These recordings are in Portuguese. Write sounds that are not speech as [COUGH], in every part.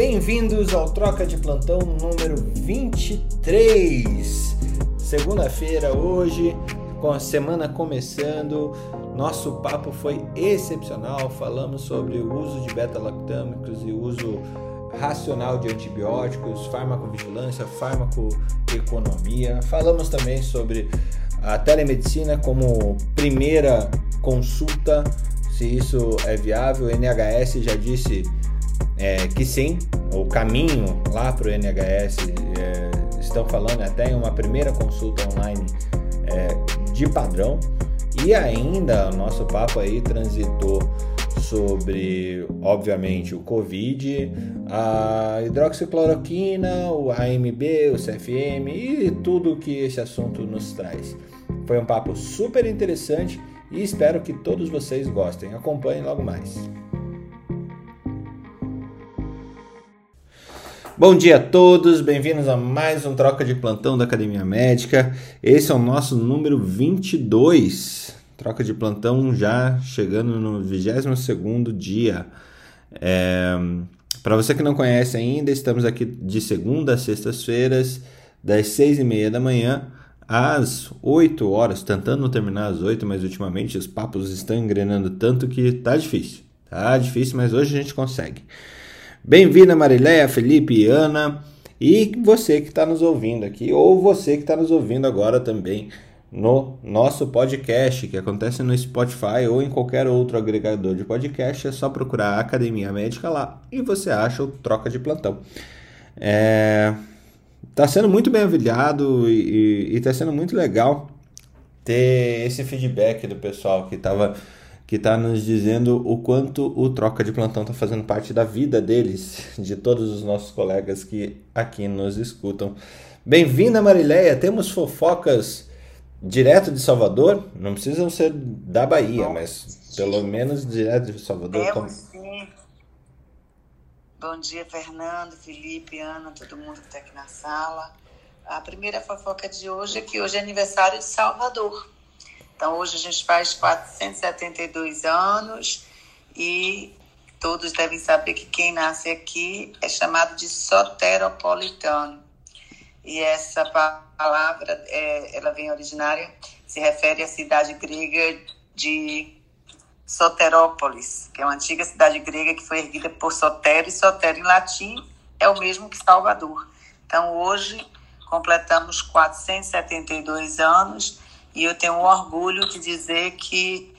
bem-vindos ao Troca de Plantão número 23. Segunda-feira hoje, com a semana começando, nosso papo foi excepcional. Falamos sobre o uso de beta-lactâmicos e uso racional de antibióticos, farmacovigilância, farmacoeconomia. Falamos também sobre a telemedicina como primeira consulta, se isso é viável. O NHS já disse é, que sim, o caminho lá para o NHS é, estão falando até em uma primeira consulta online é, de padrão. E ainda o nosso papo aí transitou sobre, obviamente, o Covid, a hidroxicloroquina, o AMB, o CFM e tudo que esse assunto nos traz. Foi um papo super interessante e espero que todos vocês gostem. Acompanhem logo mais. Bom dia a todos, bem-vindos a mais um Troca de Plantão da Academia Médica. Esse é o nosso número 22. Troca de plantão já chegando no 22 dia. É... Para você que não conhece ainda, estamos aqui de segunda a sextas-feiras, das seis e meia da manhã às 8 horas, tentando terminar às 8, mas ultimamente os papos estão engrenando tanto que tá difícil. Tá difícil, mas hoje a gente consegue. Bem-vinda Marileia, Felipe e Ana e você que está nos ouvindo aqui, ou você que está nos ouvindo agora também no nosso podcast, que acontece no Spotify ou em qualquer outro agregador de podcast, é só procurar a Academia Médica lá e você acha o Troca de Plantão. É... Tá sendo muito bem avaliado e está sendo muito legal ter esse feedback do pessoal que estava que está nos dizendo o quanto o troca de plantão está fazendo parte da vida deles, de todos os nossos colegas que aqui nos escutam. Bem-vinda, Marileia. Temos fofocas direto de Salvador? Não precisam ser da Bahia, Bom, mas pelo menos direto de Salvador. Temos como... sim. Bom dia, Fernando, Felipe, Ana, todo mundo que está aqui na sala. A primeira fofoca de hoje é que hoje é aniversário de Salvador. Então, hoje a gente faz 472 anos e todos devem saber que quem nasce aqui é chamado de soteropolitano. E essa palavra, é, ela vem originária, se refere à cidade grega de Soterópolis, que é uma antiga cidade grega que foi erguida por Sotero, e Sotero em latim é o mesmo que Salvador. Então, hoje completamos 472 anos e eu tenho um orgulho de dizer que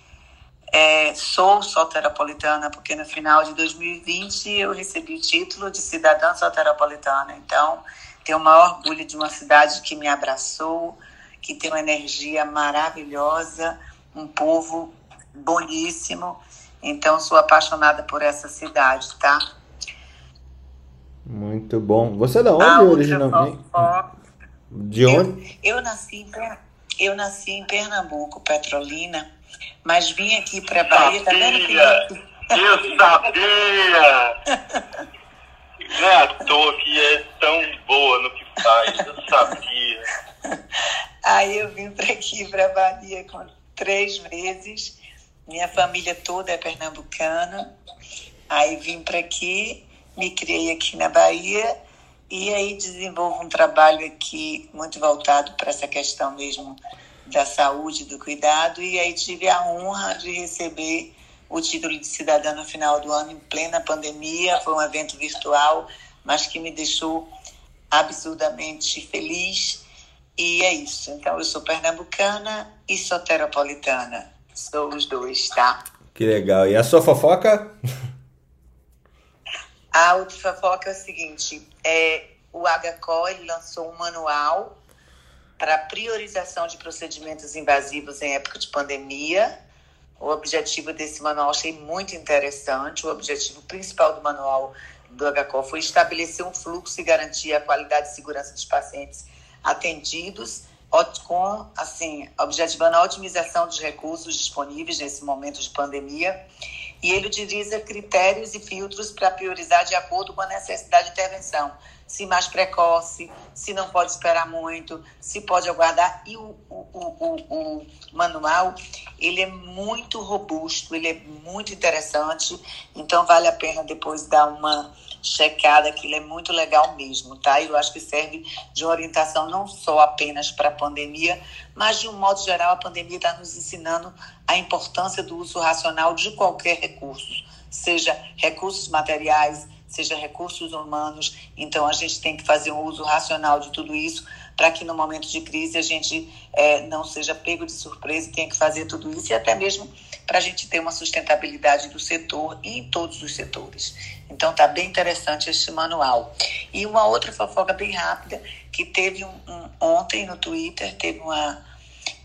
é, sou soteropolitana, porque no final de 2020 eu recebi o título de cidadã soteropolitana. Então, tenho o maior orgulho de uma cidade que me abraçou, que tem uma energia maravilhosa, um povo boníssimo. Então, sou apaixonada por essa cidade, tá? Muito bom. Você é da onde originalmente? De onde? Eu, eu nasci em eu nasci em Pernambuco, Petrolina, mas vim aqui para Bahia, tá vendo que eu sabia! Não é à toa que é tão boa no que faz, eu sabia. Aí eu vim para aqui, para Bahia, com três meses. Minha família toda é pernambucana. Aí vim para aqui, me criei aqui na Bahia e aí desenvolvo um trabalho aqui muito voltado para essa questão mesmo da saúde, do cuidado, e aí tive a honra de receber o título de cidadã no final do ano, em plena pandemia. Foi um evento virtual, mas que me deixou absurdamente feliz. E é isso. Então, eu sou pernambucana e soteropolitana. Sou os dois, tá? Que legal. E a sua fofoca? [LAUGHS] A outra fofoca é o seguinte: é, o HCO lançou um manual para priorização de procedimentos invasivos em época de pandemia. O objetivo desse manual achei muito interessante. O objetivo principal do manual do HCO foi estabelecer um fluxo e garantir a qualidade e segurança dos pacientes atendidos, com, assim, objetivando a otimização dos recursos disponíveis nesse momento de pandemia e ele utiliza critérios e filtros para priorizar de acordo com a necessidade de intervenção. Se mais precoce, se não pode esperar muito, se pode aguardar. E o, o, o, o manual, ele é muito robusto, ele é muito interessante, então vale a pena depois dar uma checada, aquilo é muito legal mesmo, tá? Eu acho que serve de orientação não só apenas para a pandemia, mas de um modo geral a pandemia está nos ensinando a importância do uso racional de qualquer recurso, seja recursos materiais, seja recursos humanos. Então a gente tem que fazer um uso racional de tudo isso para que no momento de crise a gente é, não seja pego de surpresa e tenha que fazer tudo isso e até mesmo para a gente ter uma sustentabilidade do setor e em todos os setores. Então tá bem interessante este manual. E uma outra fofoca bem rápida que teve um, um, ontem no Twitter teve uma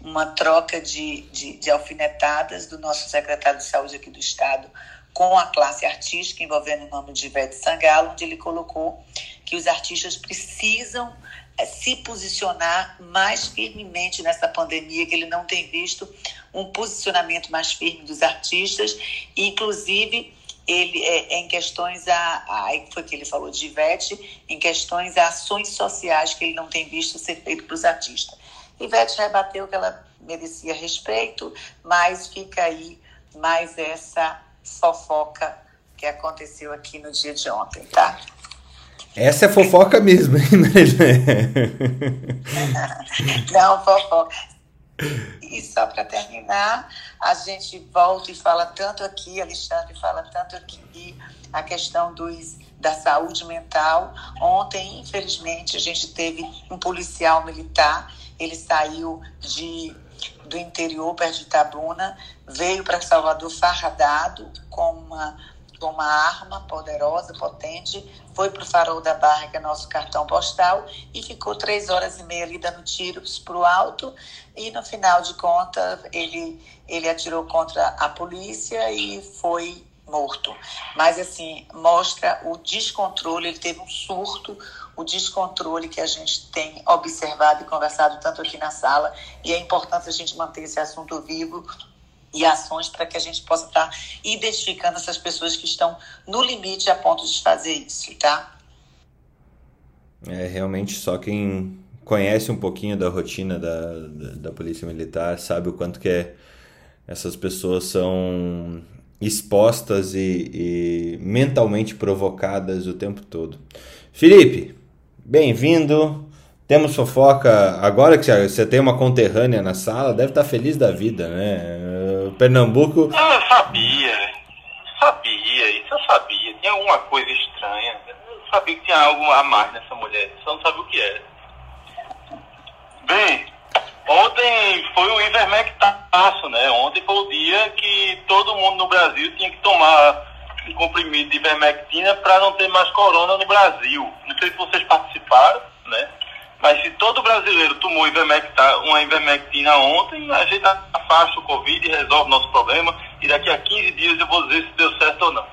uma troca de, de, de alfinetadas do nosso secretário de saúde aqui do estado com a classe artística envolvendo o nome de Ivete Sangalo, onde ele colocou que os artistas precisam é, se posicionar mais firmemente nessa pandemia, que ele não tem visto um posicionamento mais firme dos artistas, inclusive ele é, em questões a, a foi que ele falou de Ivete, em questões a ações sociais que ele não tem visto ser feito para os artistas. Ivete rebateu que ela merecia respeito, mas fica aí mais essa fofoca que aconteceu aqui no dia de ontem, tá? Essa é fofoca mesmo, hein, [LAUGHS] Não, fofoca. E só para terminar, a gente volta e fala tanto aqui, Alexandre fala tanto aqui, a questão dos, da saúde mental. Ontem, infelizmente, a gente teve um policial militar, ele saiu de, do interior, perto de Itabuna, veio para Salvador farradado com uma com uma arma poderosa, potente, foi para o farol da barra, que é nosso cartão postal, e ficou três horas e meia ali dando tiros para o alto, e no final de contas ele, ele atirou contra a polícia e foi morto. Mas assim, mostra o descontrole, ele teve um surto, o descontrole que a gente tem observado e conversado tanto aqui na sala, e é importante a gente manter esse assunto vivo e ações para que a gente possa estar identificando essas pessoas que estão no limite a ponto de fazer isso, tá? É realmente só quem conhece um pouquinho da rotina da, da, da polícia militar sabe o quanto que é, essas pessoas são expostas e, e mentalmente provocadas o tempo todo. Felipe, bem-vindo. Temos fofoca. Agora que você tem uma conterrânea na sala, deve estar feliz da vida, né? Pernambuco. Eu sabia, sabia, isso eu sabia. Tinha alguma coisa estranha. Eu sabia que tinha algo a mais nessa mulher, só não sabia o que era. Bem, ontem foi o Ivermectaço, né? Ontem foi o dia que todo mundo no Brasil tinha que tomar um comprimido de ivermectina para não ter mais corona no Brasil. Não sei se vocês participaram, né? Mas se todo brasileiro tomou ivermectina, uma ivermectina ontem, a gente afasta o Covid e resolve o nosso problema. E daqui a 15 dias eu vou dizer se deu certo ou não.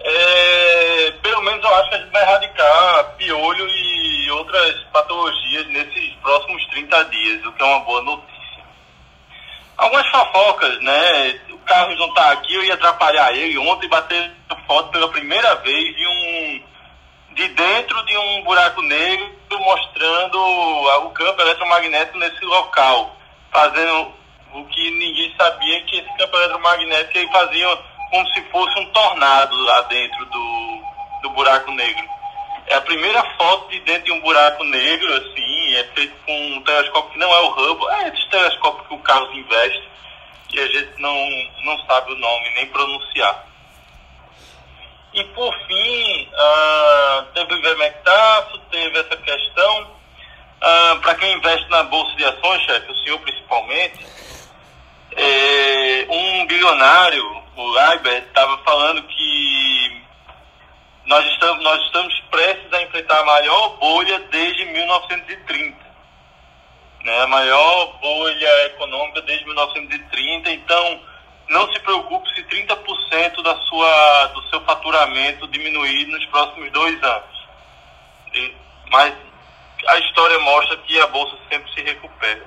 É, pelo menos eu acho que a gente vai erradicar piolho e outras patologias nesses próximos 30 dias, o que é uma boa notícia. Algumas fofocas, né? Carlos não está aqui, eu ia atrapalhar ele. Ontem bater foto pela primeira vez de um de dentro de um buraco negro mostrando o campo eletromagnético nesse local, fazendo o que ninguém sabia que esse campo eletromagnético ele fazia como se fosse um tornado lá dentro do, do buraco negro. É a primeira foto de dentro de um buraco negro, assim, é feito com um telescópio que não é o Hubble, é esse telescópio que o Carlos investe e a gente não, não sabe o nome nem pronunciar. E por fim, uh, teve o Ivermectaço, teve essa questão. Uh, Para quem investe na Bolsa de Ações, chefe, o senhor principalmente, é, um bilionário, o Leibert, estava falando que nós estamos, nós estamos prestes a enfrentar a maior bolha desde 1930. Né? A maior bolha econômica desde 1930. Então, não se preocupe se 30% da sua, do seu faturamento diminuir nos próximos dois anos. E, mas a história mostra que a bolsa sempre se recupera.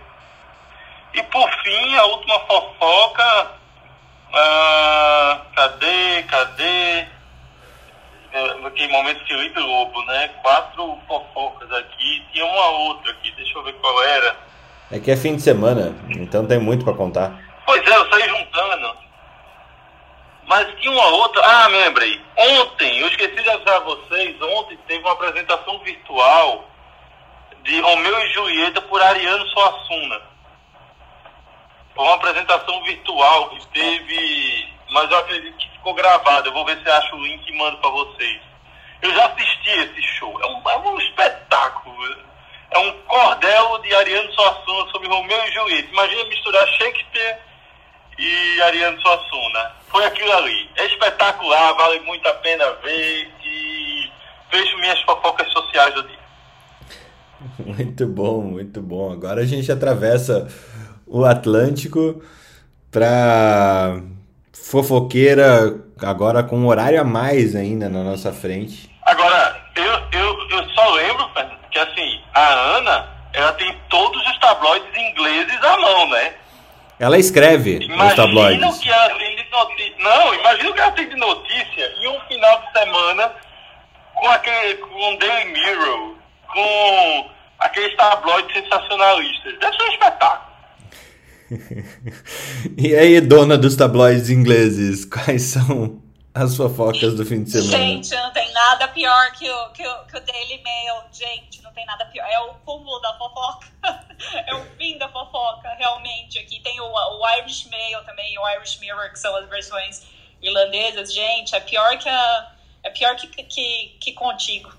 E por fim, a última fofoca. Ah, cadê? Cadê? Naquele momento Felipe Lobo, né? Quatro fofocas aqui. Tinha uma outra aqui, deixa eu ver qual era. É que é fim de semana, então tem muito para contar. Pois é, eu saí juntando. Mas tinha uma outra. Ah, me lembrei. Ontem, eu esqueci de avisar vocês, ontem teve uma apresentação virtual de Romeu e Julieta por Ariano Suassuna. Foi uma apresentação virtual que teve, mas eu acredito que ficou gravada. Eu vou ver se acho o link e mando para vocês. Eu já assisti esse show. É um, é um espetáculo. É um cordel de Ariano Suassuna sobre Romeu e Julieta. Imagina misturar Shakespeare e Ariano Suassuna. Foi aquilo ali. É espetacular, vale muito a pena ver e vejo minhas fofocas sociais do dia. Muito bom, muito bom. Agora a gente atravessa o Atlântico para fofoqueira agora com um horário a mais ainda na nossa frente. Agora, eu, eu, eu só lembro, que assim, a Ana, ela tem todos os tabloides ingleses à mão, né? Ela escreve imagina os tabloides. Que ela tem de notícia. Não, imagina o que ela tem de notícia em um final de semana com aquele com Daily Mirror, com aqueles tabloides sensacionalistas. Deve ser um espetáculo. [LAUGHS] e aí, dona dos tabloides ingleses, quais são as fofocas do fim de semana? Gente, não tem nada pior que o, que o, que o Daily Mail. Gente, não tem nada pior. É o cúmulo da fofoca. [LAUGHS] é o fim da fofoca, realmente. Aqui tem o, o Irish Mail também, o Irish Mirror, que são as versões irlandesas. Gente, é pior que a, é pior que, que, que contigo.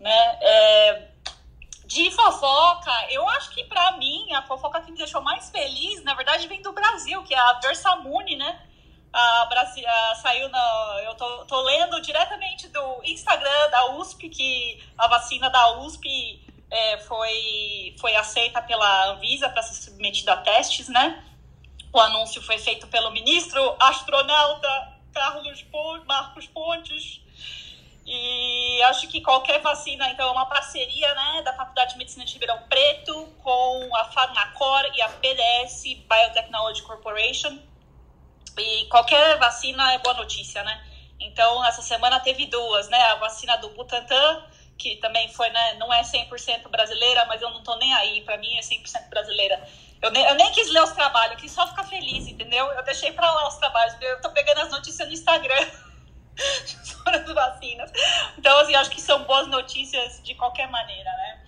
Né? É, de fofoca, eu acho que para mim a fofoca que me deixou mais feliz, na verdade, vem do Brasil, que é a Versamune, né? A Brasil, saiu na. Eu tô, tô lendo diretamente do Instagram da USP que a vacina da USP é, foi, foi aceita pela Anvisa para ser submetida a testes, né? O anúncio foi feito pelo ministro astronauta Carlos Pontes, Marcos Pontes e acho que qualquer vacina, então, é uma parceria né, da Faculdade de Medicina de Ribeirão Preto com a Farmacor e a PDS Biotechnology Corporation. E qualquer vacina é boa notícia, né? Então, essa semana teve duas, né? A vacina do Butantan, que também foi, né? Não é 100% brasileira, mas eu não tô nem aí. Para mim é 100% brasileira. Eu nem, eu nem quis ler os trabalhos, quis só ficar feliz, entendeu? Eu deixei para lá os trabalhos, eu tô pegando as notícias no Instagram. [LAUGHS] [LAUGHS] as vacinas. Então, assim, acho que são boas notícias de qualquer maneira, né?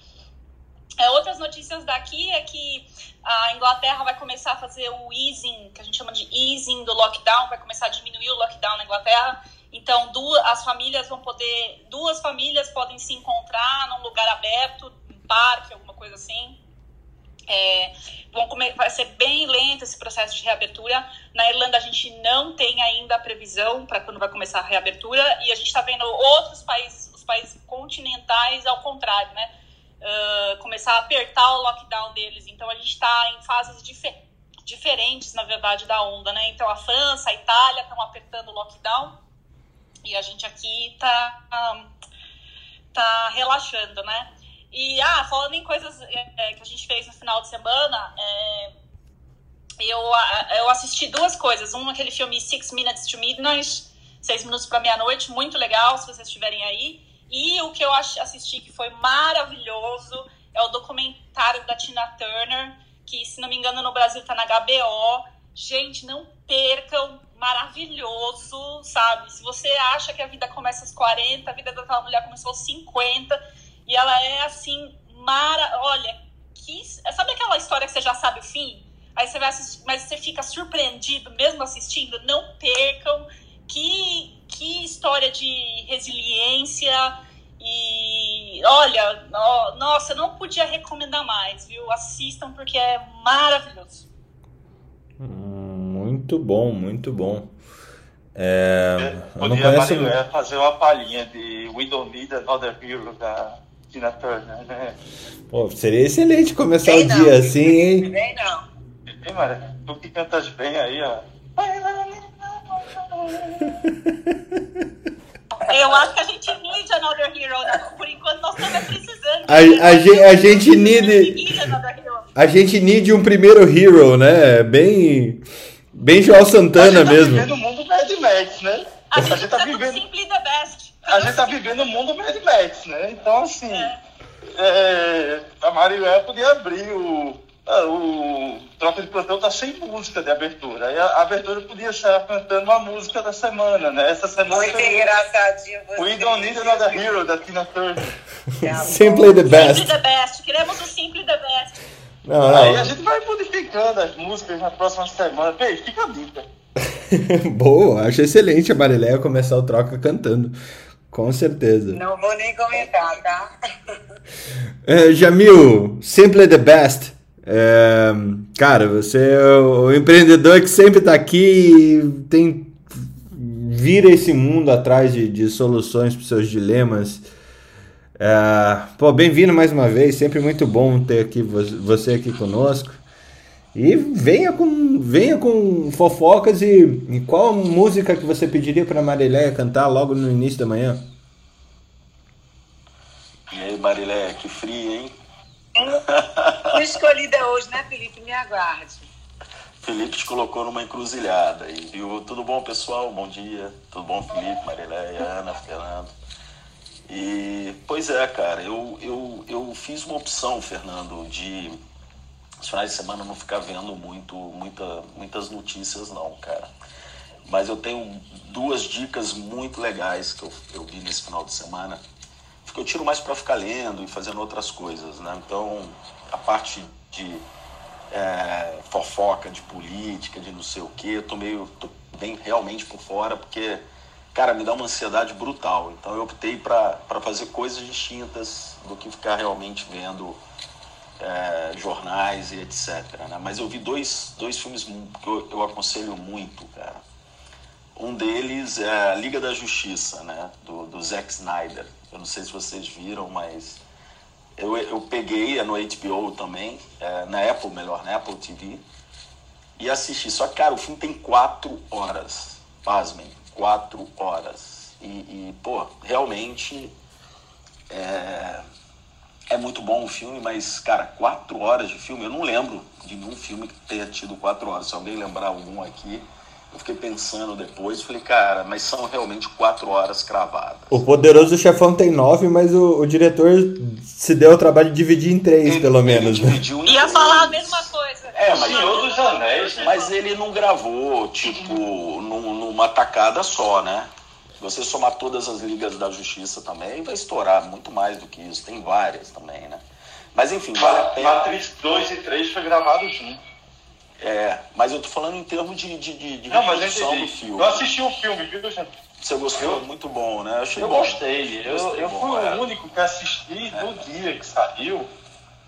É, outras notícias daqui é que a Inglaterra vai começar a fazer o easing, que a gente chama de easing do lockdown, vai começar a diminuir o lockdown na Inglaterra. Então, duas, as famílias vão poder, duas famílias podem se encontrar num lugar aberto, um parque, alguma coisa assim, é, vão comer, vai ser bem lento esse processo de reabertura. Na Irlanda, a gente não tem ainda a previsão para quando vai começar a reabertura, e a gente está vendo outros países, os países continentais, ao contrário, né? Uh, começar a apertar o lockdown deles. Então, a gente está em fases dif diferentes, na verdade, da onda, né? Então, a França, a Itália estão apertando o lockdown, e a gente aqui está um, tá relaxando, né? E, ah, falando em coisas é, é, que a gente fez no final de semana, é, eu, eu assisti duas coisas. Um, aquele filme Six Minutes to Midnight, Seis Minutos para Meia-Noite, muito legal, se vocês estiverem aí. E o que eu assisti que foi maravilhoso é o documentário da Tina Turner, que, se não me engano, no Brasil tá na HBO. Gente, não percam, maravilhoso, sabe? Se você acha que a vida começa aos 40, a vida daquela mulher começou aos 50 e ela é assim, mara. Olha, que... sabe aquela história que você já sabe o fim? Aí você vai assistir, mas você fica surpreendido mesmo assistindo. Não percam. Que, que história de resiliência. E olha, no, nossa, não podia recomendar mais, viu? Assistam porque é maravilhoso. Muito bom, muito bom. É, eu não conheço... fazer uma palhinha de We Don't Need Another Hero da Tina Turner, né? Pô, seria excelente começar bem o não. dia assim, hein? Bem não. Bem, mano, tu que cantas bem aí, ó. Eu acho que a gente need another hero, né? Por enquanto nós estamos precisando. A, a, gente, a gente need. A gente need um primeiro hero, né? Bem. Bem João Santana a gente tá mesmo. vivendo o mundo Mad Max, né? A gente, a gente tá vivendo. Simply the best a gente tá vivendo o mundo Mad Max, né? Então, assim, é. É, a Marilé podia abrir o ah, o Troca de Plantão tá sem música de abertura. Aí a abertura podia ser cantando uma música da semana, né? Essa semana. Muito foi engraçadinho você. We Don't Need Another Hero, da Tina Turner. [LAUGHS] Simply the best. Simply the best. Queremos o Simply the best. Não, Aí a não. gente vai modificando as músicas na próxima semana. Bem, fica a dica. [LAUGHS] Boa, acho excelente a Marileia começar o troca cantando. Com certeza. Não vou nem comentar, tá? [LAUGHS] É, Jamil, Simply the Best. É, cara, você é o empreendedor que sempre está aqui e tem vira esse mundo atrás de, de soluções para os seus dilemas. É, pô, bem-vindo mais uma vez, sempre muito bom ter aqui vo- você aqui conosco. E venha com, venha com fofocas e, e qual música que você pediria para Marileia cantar logo no início da manhã? E aí, Marilé, que frio, hein? Fui escolhida hoje, né, Felipe? Me aguarde. Felipe te colocou numa encruzilhada. E viu? Tudo bom, pessoal? Bom dia. Tudo bom, Felipe, Marilé, Ana, Fernando? E, pois é, cara, eu, eu, eu fiz uma opção, Fernando, de os finais de semana não ficar vendo muito, muita, muitas notícias, não, cara. Mas eu tenho duas dicas muito legais que eu, eu vi nesse final de semana. Porque eu tiro mais para ficar lendo e fazendo outras coisas, né? Então, a parte de é, fofoca, de política, de não sei o quê, eu tô meio, tô bem realmente por fora, porque, cara, me dá uma ansiedade brutal. Então, eu optei para fazer coisas distintas do que ficar realmente vendo é, jornais e etc. Né? Mas eu vi dois, dois filmes que eu, eu aconselho muito, cara. Um deles é a Liga da Justiça, né? Do, do Zack Snyder. Eu não sei se vocês viram, mas eu, eu peguei, é no HBO também, é, na Apple, melhor, na Apple TV, e assisti. Só que, cara, o filme tem quatro horas. Pasmem, quatro horas. E, e pô, realmente é, é muito bom o filme, mas, cara, quatro horas de filme, eu não lembro de nenhum filme que tenha tido quatro horas. Se alguém lembrar algum aqui, eu fiquei pensando depois, falei, cara, mas são realmente quatro horas cravadas. O Poderoso Chefão tem nove, mas o, o diretor se deu o trabalho de dividir em três, Ele- pelo ele menos. né? dividiu em Ia três. falar a mesma coisa. É, mas, Senhor dos Anéis, né? mas ele não gravou, tipo, num- numa tacada só, né? Se você somar todas as ligas da justiça também, vai estourar muito mais do que isso. Tem várias também, né? Mas enfim, vale a pena. Matrix 2 e 3 foi gravado junto. É, mas eu tô falando em termos de, de, de, de Não, mas do filme. Eu assisti o filme, viu, gente? Você gostou? Eu- Muito bom, né? Achei Eu bom. gostei. Eu, Gostei eu bom, fui é. o único que assisti no dia que saiu.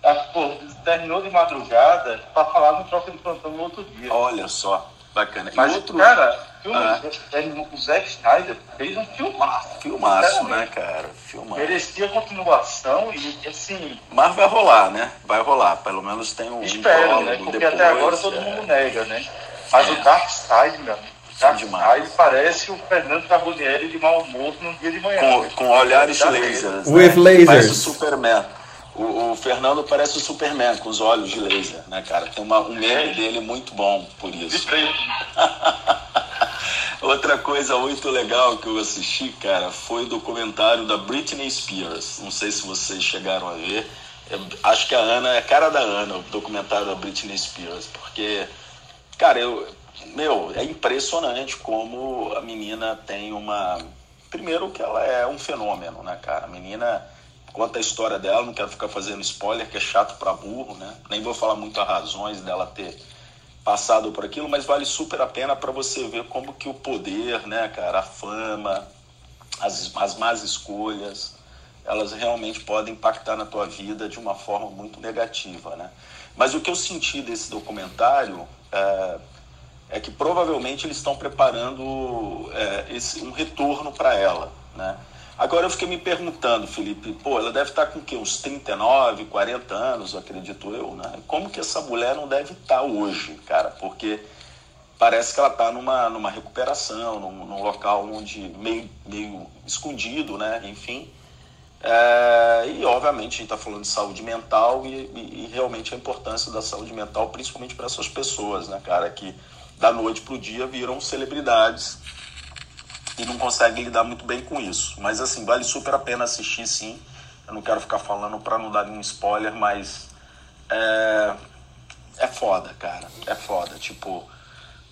Ah, pô, terminou de madrugada pra falar no troca de plantão no outro dia. Olha só, bacana. Mas, outro cara, Ah. o Zack Snyder fez um filmaço. filmaço, né, cara? Filmaço. Merecia continuação e, assim, Mas vai rolar, né? Vai rolar. Pelo menos tem um espero, né? Porque depois, até agora todo é. mundo nega, né? Mas É. o Dark Side, meu amigo, o Dark demais. Side parece o Fernando Carbonieri de mau humor num dia de manhã. com, com olhares lasers. With né? lasers. Parece o Superman. O, o Fernando parece o Superman com os olhos de laser, né, cara? Tem uma, um meme dele muito bom por De isso. [LAUGHS] Outra coisa muito legal que eu assisti, cara, foi o documentário da Britney Spears. Não sei se vocês chegaram a ver. Eu acho que a Ana é a cara da Ana, o documentário da Britney Spears, porque, cara, eu, meu, é impressionante como a menina tem uma. Primeiro que ela é um fenômeno, né, cara? A menina conta a história dela, não quero ficar fazendo spoiler, que é chato pra burro, né? Nem vou falar muito as razões dela ter passado por aquilo, mas vale super a pena para você ver como que o poder, né, cara, a fama, as, as más escolhas, elas realmente podem impactar na tua vida de uma forma muito negativa, né? Mas o que eu senti desse documentário é, é que provavelmente eles estão preparando é, esse, um retorno para ela, né? Agora eu fiquei me perguntando, Felipe, pô, ela deve estar com o quê? Uns 39, 40 anos, acredito eu, né? Como que essa mulher não deve estar hoje, cara? Porque parece que ela está numa, numa recuperação, num, num local onde meio, meio escondido, né? Enfim. É, e obviamente a gente está falando de saúde mental e, e, e realmente a importância da saúde mental, principalmente para essas pessoas, né, cara, que da noite para o dia viram celebridades e não conseguem lidar muito bem com isso. Mas assim, vale super a pena assistir sim. Eu não quero ficar falando para não dar nenhum spoiler, mas é, é foda, cara. É foda. Tipo,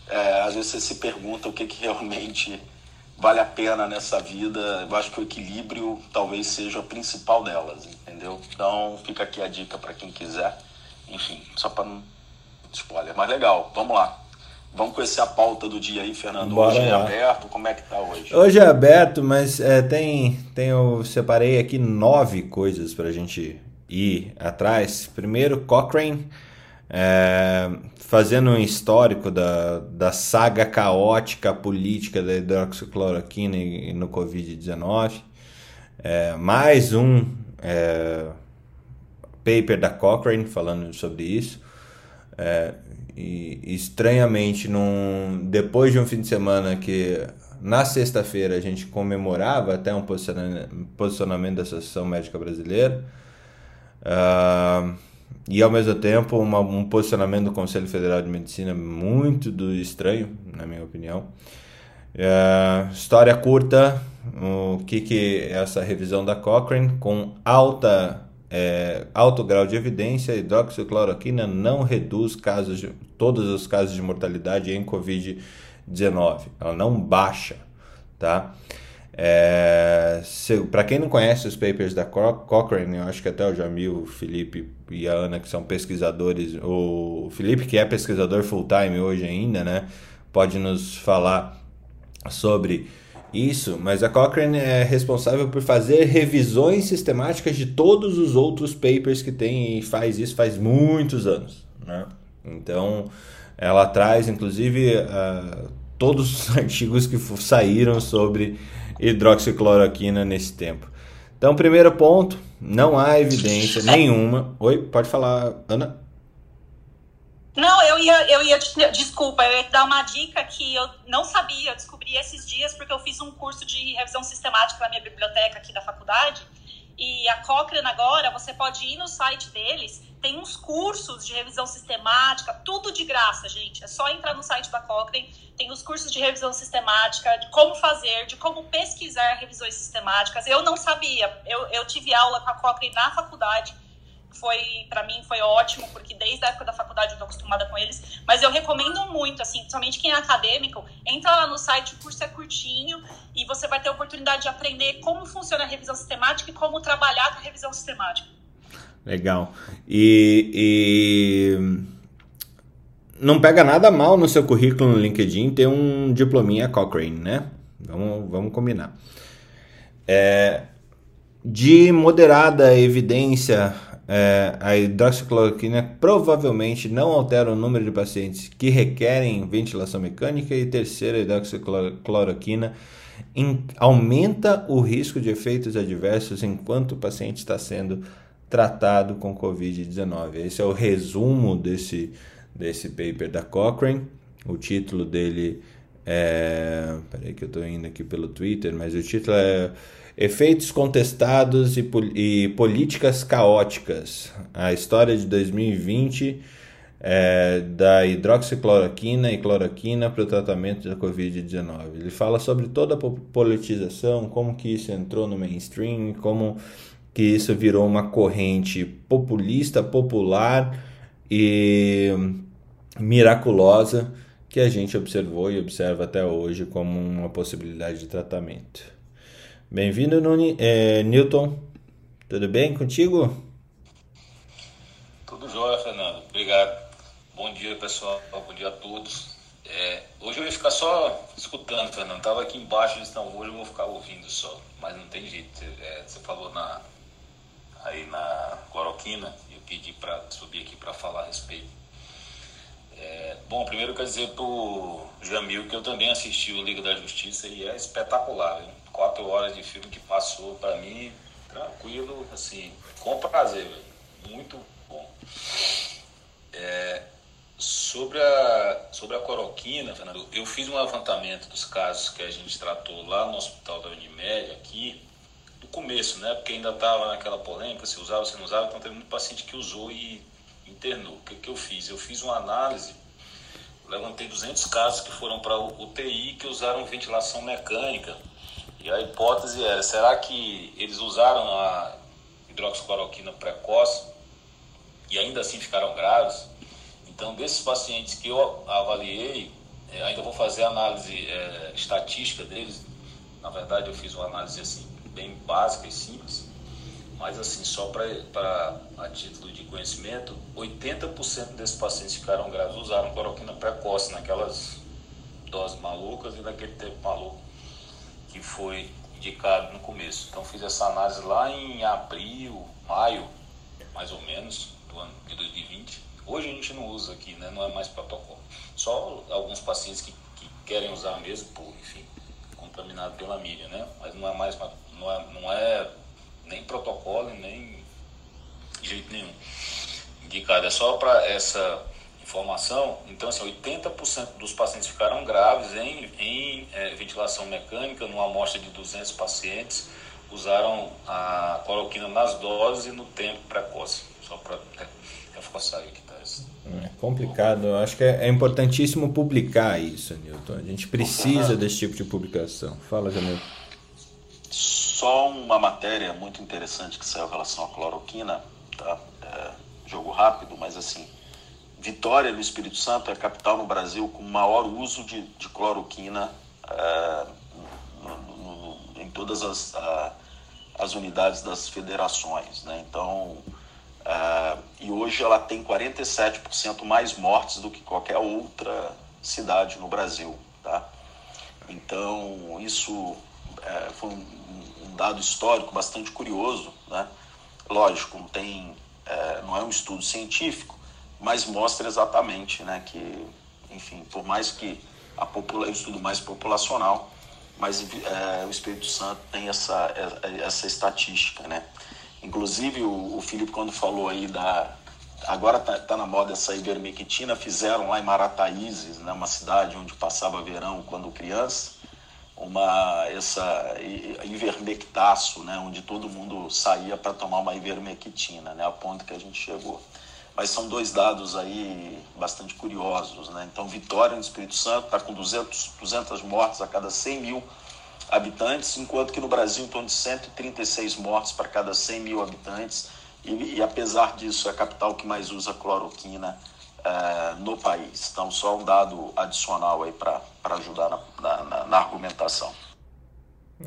é, às vezes você se pergunta o que, que realmente vale a pena nessa vida. Eu acho que o equilíbrio talvez seja a principal delas, entendeu? Então fica aqui a dica para quem quiser. Enfim, só para não spoiler. Mas legal, vamos lá. Vamos conhecer a pauta do dia aí, Fernando. Bora hoje é lá. aberto, como é que tá hoje? Hoje é aberto, mas é, tem, tem. Eu separei aqui nove coisas pra gente ir atrás. Primeiro, Cochrane. É, fazendo um histórico da, da saga caótica política da hidroxicloroquina e, e no Covid-19. É, mais um é, paper da Cochrane falando sobre isso. É, e estranhamente, num, depois de um fim de semana que na sexta-feira a gente comemorava até um posicionamento, da Associação Médica Brasileira. Uh, e ao mesmo tempo uma, um posicionamento do Conselho Federal de Medicina muito do estranho, na minha opinião. Uh, história curta, o que, que é essa revisão da Cochrane com alta é, alto grau de evidência, hidroxicloroquina não reduz casos de, todos os casos de mortalidade em Covid-19. Ela não baixa, tá? É, Para quem não conhece os papers da Cochrane, eu acho que até o Jamil, o Felipe e a Ana, que são pesquisadores, o Felipe, que é pesquisador full-time hoje ainda, né? Pode nos falar sobre isso, mas a Cochrane é responsável por fazer revisões sistemáticas de todos os outros papers que tem e faz isso faz muitos anos. Né? Então, ela traz inclusive uh, todos os [LAUGHS] artigos que saíram sobre hidroxicloroquina nesse tempo. Então, primeiro ponto, não há evidência nenhuma. Oi, pode falar, Ana? Não, eu ia, eu ia, desculpa, eu ia te dar uma dica que eu não sabia, eu descobri esses dias porque eu fiz um curso de revisão sistemática na minha biblioteca aqui da faculdade. E a Cochrane agora, você pode ir no site deles, tem uns cursos de revisão sistemática, tudo de graça, gente. É só entrar no site da Cochrane, tem os cursos de revisão sistemática, de como fazer, de como pesquisar revisões sistemáticas. Eu não sabia, eu, eu tive aula com a Cochrane na faculdade foi para mim foi ótimo, porque desde a época da faculdade eu tô acostumada com eles, mas eu recomendo muito, assim, principalmente quem é acadêmico, entra lá no site, o curso é curtinho e você vai ter a oportunidade de aprender como funciona a revisão sistemática e como trabalhar com a revisão sistemática. Legal. E, e não pega nada mal no seu currículo no LinkedIn ter um diplominha Cochrane, né? Vamos, vamos combinar. É, de moderada evidência é, a hidroxicloroquina provavelmente não altera o número de pacientes que requerem ventilação mecânica e terceira, a hidroxicloroquina in, aumenta o risco de efeitos adversos enquanto o paciente está sendo tratado com Covid-19. Esse é o resumo desse, desse paper da Cochrane. O título dele é. Peraí, que eu estou indo aqui pelo Twitter, mas o título é Efeitos contestados e, e, políticas caóticas. A história de 2020 é, da hidroxicloroquina e cloroquina para o tratamento da Covid-19. Ele fala sobre toda a politização, como que isso entrou no mainstream, como que isso virou uma corrente populista, popular e miraculosa que a gente observou e observa até hoje como uma possibilidade de tratamento. Bem-vindo. É, Newton. Tudo bem contigo? Tudo jóia, Fernando. Obrigado. Bom dia, pessoal. Bom dia a todos. É, hoje eu ia ficar só escutando, Fernando. Estava aqui embaixo, então hoje eu vou ficar ouvindo só. Mas não tem jeito. É, você falou na, aí na cloroquina. Eu pedi para subir aqui para falar a respeito. É, bom, primeiro eu quero dizer pro Jamil que eu também assisti o Liga da Justiça e é espetacular. Hein? Quatro horas de filme que passou para mim, tranquilo, assim, com prazer, muito bom. É, sobre, a, sobre a coroquina, Fernando, eu fiz um levantamento dos casos que a gente tratou lá no hospital da Unimed, aqui, do começo, né? Porque ainda estava naquela polêmica, se usava, se não usava, então teve muito paciente que usou e internou. O que, que eu fiz? Eu fiz uma análise levantei 200 casos que foram para UTI que usaram ventilação mecânica e a hipótese era, será que eles usaram a hidroxicloroquina precoce e ainda assim ficaram graves? Então, desses pacientes que eu avaliei, é, ainda vou fazer análise é, estatística deles. Na verdade, eu fiz uma análise assim bem básica e simples, mas assim só para a título de conhecimento, 80% desses pacientes ficaram graves usaram cloroquina precoce naquelas doses malucas e naquele tempo maluco que foi indicado no começo. Então fiz essa análise lá em abril, maio, mais ou menos, do ano de 2020. Hoje a gente não usa aqui, né? não é mais protocolo. Só alguns pacientes que, que querem usar mesmo, por, enfim, contaminado pela mídia, né? Mas não é mais, não é, não é nem protocolo, nem jeito nenhum indicado. É só para essa informação. Então, assim, 80% dos pacientes ficaram graves em, em é, ventilação mecânica, numa amostra de 200 pacientes, usaram a cloroquina nas doses e no tempo precoce. Só para reforçar aí que está é complicado. Eu acho que é, é, importantíssimo publicar isso, Newton. A gente precisa desse tipo de publicação. Fala, Jamil. Só uma matéria muito interessante que saiu em relação à cloroquina, tá? É, jogo rápido, mas assim, Vitória, no Espírito Santo, é a capital no Brasil com maior uso de, de cloroquina é, no, no, em todas as, a, as unidades das federações. Né? Então, é, e hoje ela tem 47% mais mortes do que qualquer outra cidade no Brasil. Tá? Então, isso é, foi um, um, dado histórico bastante curioso. Né? Lógico, tem, não é um estudo científico, mas mostra exatamente né, que, enfim, por mais que a popula é um estudo mais populacional, mas é, o Espírito Santo tem essa, é, essa estatística, né? Inclusive o, o Felipe quando falou aí da agora tá, tá na moda essa ivermectina, fizeram lá em Marataízes, né, uma cidade onde passava verão quando criança, uma essa ivermectaço, né, onde todo mundo saía para tomar uma ivermectina, né, a ponto que a gente chegou mas são dois dados aí bastante curiosos. Né? Então, Vitória, no Espírito Santo, está com 200, 200 mortes a cada 100 mil habitantes, enquanto que no Brasil, em torno de 136 mortes para cada 100 mil habitantes. E, e apesar disso, é a capital que mais usa cloroquina é, no país. Então, só um dado adicional aí para ajudar na, na, na argumentação.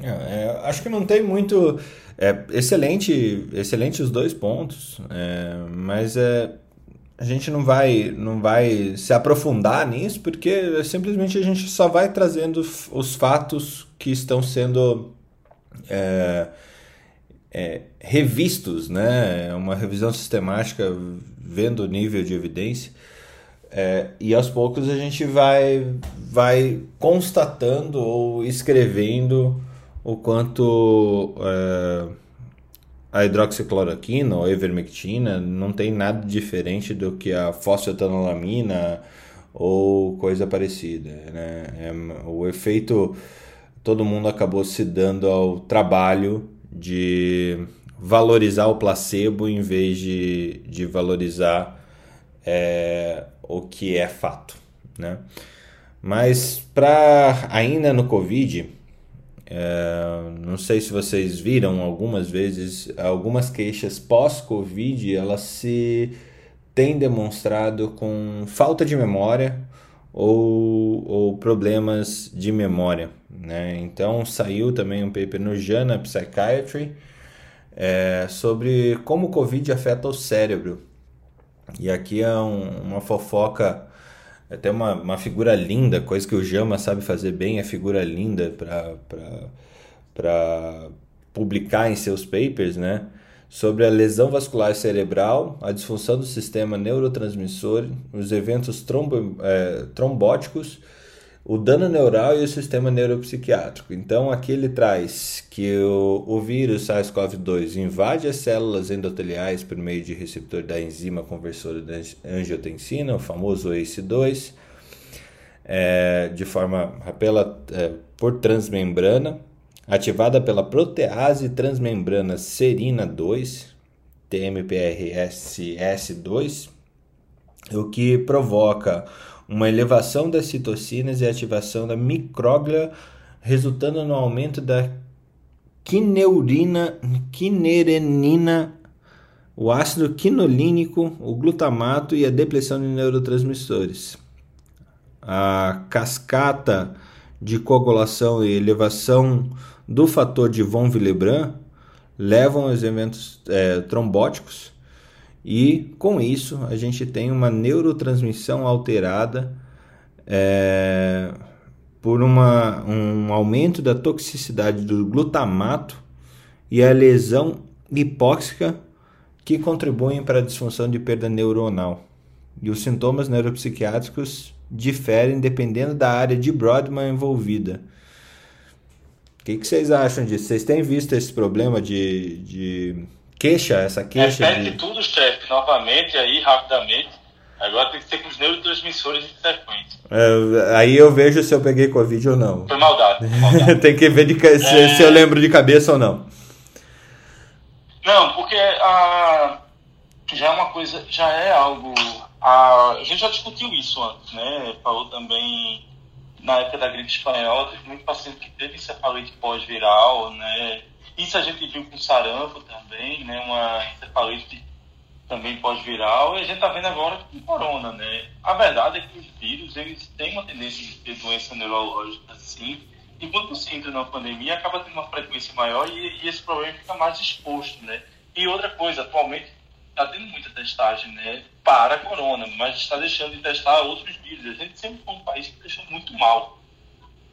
É, é, acho que não tem muito. É, excelente, excelente os dois pontos, é, mas é, a gente não vai, não vai se aprofundar nisso porque simplesmente a gente só vai trazendo os fatos que estão sendo é, é, revistos, né? É uma revisão sistemática vendo o nível de evidência. É, e aos poucos a gente vai, vai constatando ou escrevendo o quanto é, a hidroxicloroquina ou ivermectina não tem nada diferente do que a fosfetanolamina ou coisa parecida. Né? É, o efeito, todo mundo acabou se dando ao trabalho de valorizar o placebo em vez de, de valorizar é, o que é fato. Né? Mas para ainda no Covid, é, não sei se vocês viram algumas vezes, algumas queixas pós-Covid, elas se têm demonstrado com falta de memória ou, ou problemas de memória. Né? Então saiu também um paper no JAMA Psychiatry é, sobre como o Covid afeta o cérebro. E aqui é um, uma fofoca até uma, uma figura linda, coisa que o Jama sabe fazer bem, é figura linda para publicar em seus papers, né? Sobre a lesão vascular cerebral, a disfunção do sistema neurotransmissor, os eventos trombo, é, trombóticos o dano neural e o sistema neuropsiquiátrico. Então, aqui ele traz que o, o vírus SARS-CoV-2 invade as células endoteliais por meio de receptor da enzima conversora da angiotensina, o famoso ACE2, é, de forma pela, é, por transmembrana, ativada pela protease transmembrana serina 2, TMPRSS2, o que provoca uma elevação das citocinas e ativação da micróglia, resultando no aumento da quineurina, quinerenina o ácido quinolínico, o glutamato e a depressão de neurotransmissores. A cascata de coagulação e elevação do fator de von Willebrand levam aos eventos é, trombóticos e com isso a gente tem uma neurotransmissão alterada é, por uma, um aumento da toxicidade do glutamato e a lesão hipóxica que contribuem para a disfunção de perda neuronal. E os sintomas neuropsiquiátricos diferem dependendo da área de Brodmann envolvida. O que, que, vocês acham disso? Vocês têm visto esse problema de, de queixa, essa queixa? Repete de... tudo, chefe, novamente aí, rapidamente. Agora tem que ser com os neurotransmissores de sequência. É, aí eu vejo se eu peguei Covid ou não. Foi maldade. Foi maldade. [LAUGHS] tem que ver de, se, é... se, eu lembro de cabeça ou não. Não, porque a, já é uma coisa, já é algo. A, a gente já discutiu isso antes, né? Falou também na época da gripe espanhola, teve muito paciente que teve encefalite pós-viral, né? Isso a gente viu com sarampo também, né? Uma encefalite também pós-viral, e a gente está vendo agora com corona, né? A verdade é que os vírus, eles têm uma tendência de ter doença neurológica, sim, e quando você entra numa pandemia, acaba tendo uma frequência maior e, e esse problema fica mais exposto, né? E outra coisa, atualmente está tendo muita testagem, né? Para a corona, mas está deixando de testar outros vírus. A gente sempre foi um país que deixou muito mal,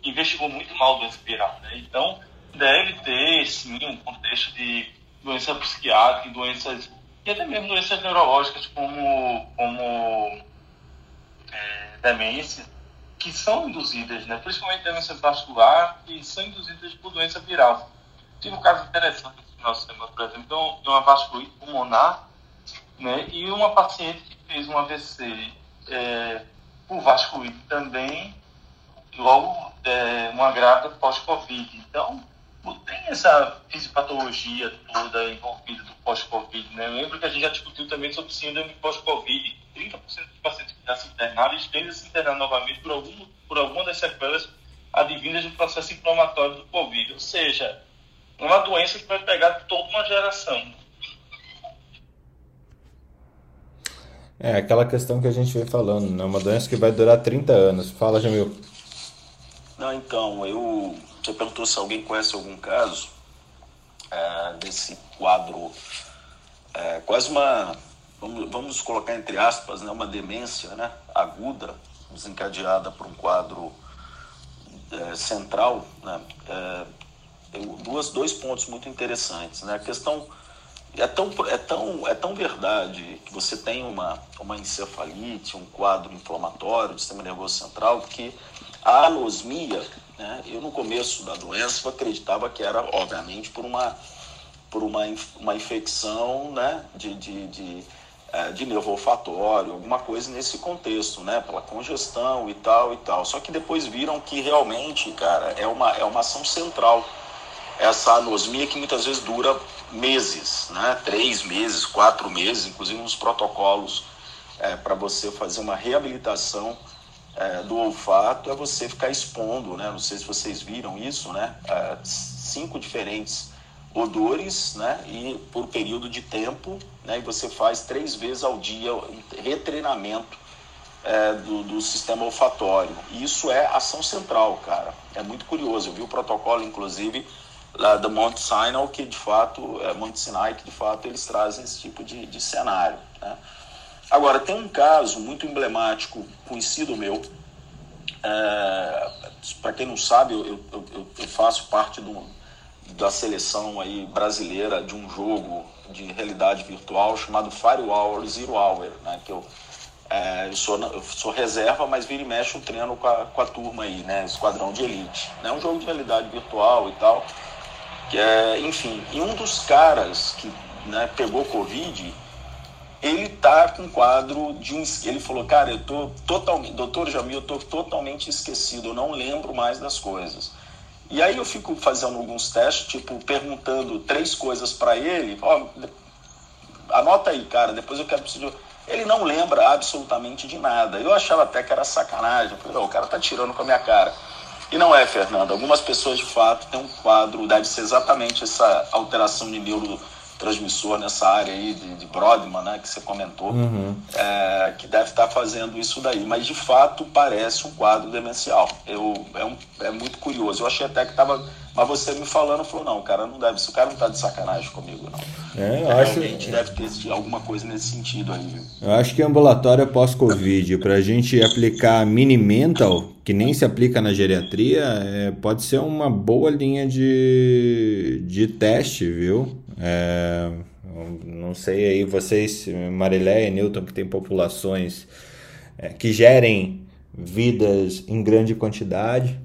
investigou muito mal o doença viral, né? Então, deve ter, sim, um contexto de doença psiquiátrica, doenças, e até mesmo doenças neurológicas como, como é, demência, que são induzidas, né? principalmente demência vascular, que são induzidas por doença viral. Tive um caso interessante no final de semana, por exemplo, de uma vasculite pulmonar, né? e uma paciente que fez um AVC é, por vasculite também, logo é, uma grávida pós-Covid. Então, tem essa fisiopatologia toda envolvida do pós-Covid. Né? Eu lembro que a gente já discutiu também sobre síndrome pós-Covid. 30% dos pacientes que já se internaram, eles tendem a se internar novamente por, algum, por alguma das sequelas advindas do processo inflamatório do Covid. Ou seja, é uma doença que vai pegar toda uma geração. É aquela questão que a gente vem falando, né? Uma doença que vai durar 30 anos. Fala, Jamil. Não, então, eu você perguntou se alguém conhece algum caso é, desse quadro, é, quase uma, vamos, vamos colocar entre aspas, né, uma demência né, aguda, desencadeada por um quadro é, central. Né, é, tem duas, dois pontos muito interessantes. Né, a questão é tão, é, tão, é tão verdade que você tem uma, uma encefalite, um quadro inflamatório do sistema nervoso central, que a anosmia né? Eu, no começo da doença, acreditava que era, obviamente, por uma, por uma, uma infecção né? de, de, de, é, de nervo olfatório, alguma coisa nesse contexto, né? pela congestão e tal e tal. Só que depois viram que realmente, cara, é uma, é uma ação central. Essa anosmia que muitas vezes dura meses, né? três meses, quatro meses, inclusive nos protocolos é, para você fazer uma reabilitação é, do olfato é você ficar expondo, né? Não sei se vocês viram isso, né? É, cinco diferentes odores, né? E por período de tempo, né? E você faz três vezes ao dia retreinamento é, do, do, sistema olfatório. E isso é ação central, cara. É muito curioso. Eu vi o protocolo, inclusive, lá da Mount Sinai, que de fato, é, Mount Sinai, que de fato eles trazem esse tipo de, de cenário, né? Agora, tem um caso muito emblemático, conhecido meu. É, Para quem não sabe, eu, eu, eu, faço parte do, da seleção aí brasileira de um jogo de realidade virtual chamado Firewall Zero Hour, né? Que eu, é, eu, sou, eu sou reserva, mas vira e mexe um treino com a, com a turma aí, né? Esquadrão de Elite. É né? um jogo de realidade virtual e tal. Que é, enfim, e um dos caras que né, pegou Covid ele tá com quadro de um. Ele falou, cara, eu tô totalmente. Doutor Jamil, eu tô totalmente esquecido, eu não lembro mais das coisas. E aí eu fico fazendo alguns testes, tipo, perguntando três coisas para ele. Ó, anota aí, cara, depois eu quero precisar. Ele não lembra absolutamente de nada. Eu achava até que era sacanagem. Falei, não, o cara tá tirando com a minha cara. E não é, Fernando. Algumas pessoas, de fato, têm um quadro, deve ser exatamente essa alteração de neuro transmissor nessa área aí de, de Brodmann, né, que você comentou, uhum. é, que deve estar fazendo isso daí. Mas de fato parece um quadro demencial. Eu, é, um, é muito curioso. Eu achei até que estava. Mas você me falando, falou, não, cara, não deve. O cara não está de sacanagem comigo, não. É, eu acho... Realmente deve ter alguma coisa nesse sentido aí, viu? Eu acho que ambulatório pós-Covid, para a gente aplicar mini mental, que nem se aplica na geriatria, é, pode ser uma boa linha de, de teste, viu? É, não sei aí vocês, Mariléia e Newton, que tem populações é, que gerem vidas em grande quantidade,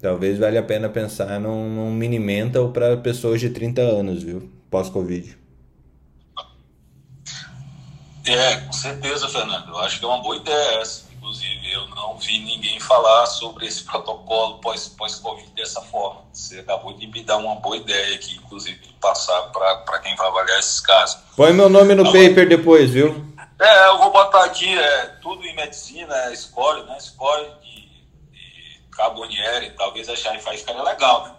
talvez valha a pena pensar num, num mini mental para pessoas de 30 anos, viu? Pós-Covid. É, com certeza, Fernando. Eu acho que é uma boa ideia essa. Inclusive, eu não vi ninguém falar sobre esse [LAUGHS] protocolo pós-Covid pós dessa forma. Você acabou de me dar uma boa ideia aqui, inclusive, de passar para quem vai avaliar esses casos. Põe meu nome no paper depois, viu? É, eu vou botar aqui é, tudo em medicina, é, score, né? Score de, de Carbonieri, talvez achar que ficaria legal, né?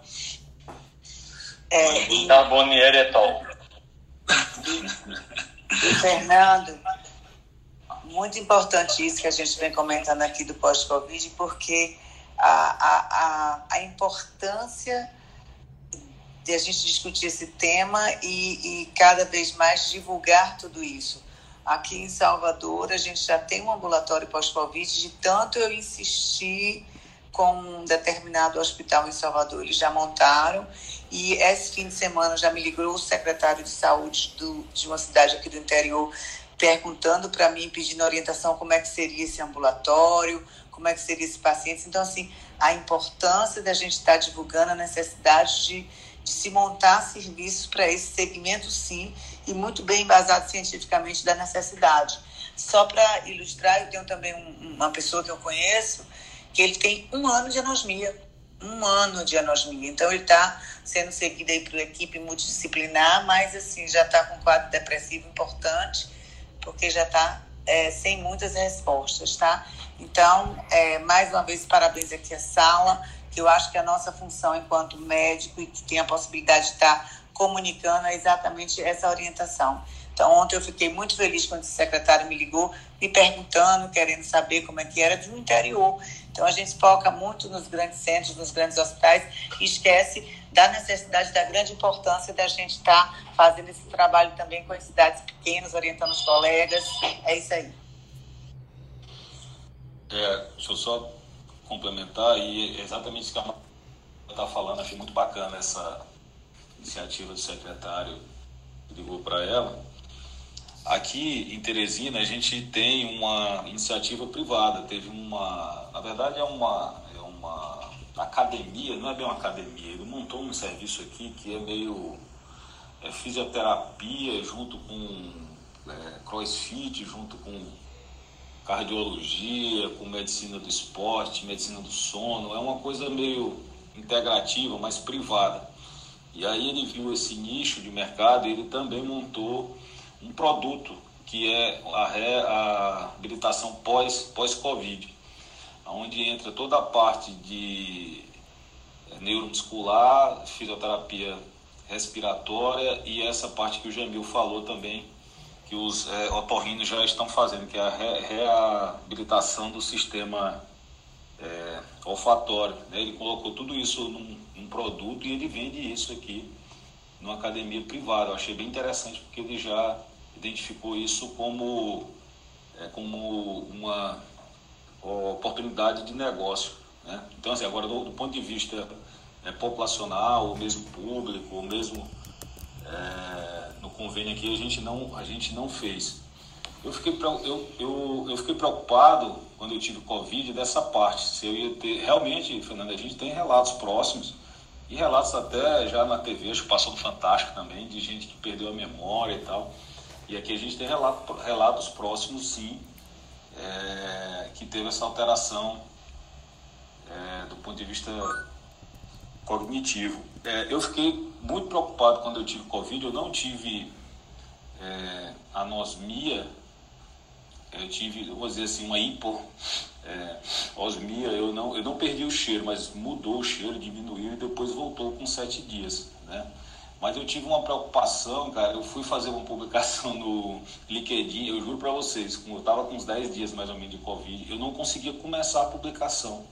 É, e... Carbonieri é top. Fernando, muito importante isso que a gente vem comentando aqui do pós-Covid, porque a, a, a, a, importância de a gente discutir esse tema e, e cada vez mais divulgar tudo isso. Aqui em Salvador, a gente já tem um ambulatório pós-Covid, de tanto eu insistir com um determinado hospital em Salvador, eles já montaram. E esse fim de semana já me ligou o secretário de saúde do, de uma cidade aqui do interior perguntando para mim, pedindo orientação como é que seria esse ambulatório, como é que seria esse paciente. Então, assim, a importância da gente estar tá divulgando a necessidade de, de se montar serviços para esse segmento, sim, e muito bem embasado cientificamente da necessidade. Só para ilustrar, eu tenho também um, uma pessoa que eu conheço que ele tem um ano de anosmia, um ano de anosmia. Então, ele está sendo seguido aí por equipe multidisciplinar, mas, assim, já está com quadro depressivo importante porque já está é, sem muitas respostas, tá? Então, é, mais uma vez, parabéns aqui à sala, que eu acho que a nossa função enquanto médico e que tem a possibilidade de estar tá comunicando é exatamente essa orientação. Então, ontem eu fiquei muito feliz quando esse secretário me ligou, me perguntando, querendo saber como é que era do interior. Então, a gente foca muito nos grandes centros, nos grandes hospitais e esquece da necessidade, da grande importância da gente estar tá fazendo esse trabalho também com as cidades pequenas, orientando os colegas. É isso aí. É, deixa eu só complementar e exatamente isso que a está falando, achei muito bacana essa iniciativa do secretário que ligou para ela. Aqui em Teresina a gente tem uma iniciativa privada, teve uma, na verdade é uma, é uma academia, não é bem uma academia, ele montou um serviço aqui que é meio é, fisioterapia junto com é, crossfit, junto com cardiologia, com medicina do esporte, medicina do sono, é uma coisa meio integrativa, mas privada. E aí ele viu esse nicho de mercado e ele também montou um produto que é a reabilitação pós, pós-Covid, onde entra toda a parte de é, neuromuscular, fisioterapia respiratória e essa parte que o Jamil falou também, que os é, otorrinos já estão fazendo, que é a re, reabilitação do sistema é, olfatório. Né? Ele colocou tudo isso num, num, produto e ele vende isso aqui numa academia privada. Eu achei bem interessante porque ele já identificou isso como, é, como uma oportunidade de negócio. Né? Então, assim, agora, do, do ponto de vista é, populacional, ou mesmo público, ou mesmo é, no convênio aqui, a gente não, a gente não fez. Eu fiquei, eu, eu, eu fiquei preocupado quando eu tive Covid dessa parte. Se eu ia ter. Realmente, Fernando, a gente tem relatos próximos e relatos até já na TV, acho que passou no Fantástico também, de gente que perdeu a memória e tal. E aqui a gente tem relato, relatos próximos, sim, é, que teve essa alteração é, do ponto de vista cognitivo. É, eu fiquei muito preocupado quando eu tive Covid, eu não tive é, anosmia, eu tive, vou dizer assim, uma hiposmia, é, eu não, eu não perdi o cheiro, mas mudou o cheiro, diminuiu e depois voltou com sete dias, né? Mas eu tive uma preocupação, cara. Eu fui fazer uma [LAUGHS] publicação no LinkedIn, eu juro para vocês, eu tava com uns 10 dias mais ou menos de Covid, eu não conseguia começar a publicação.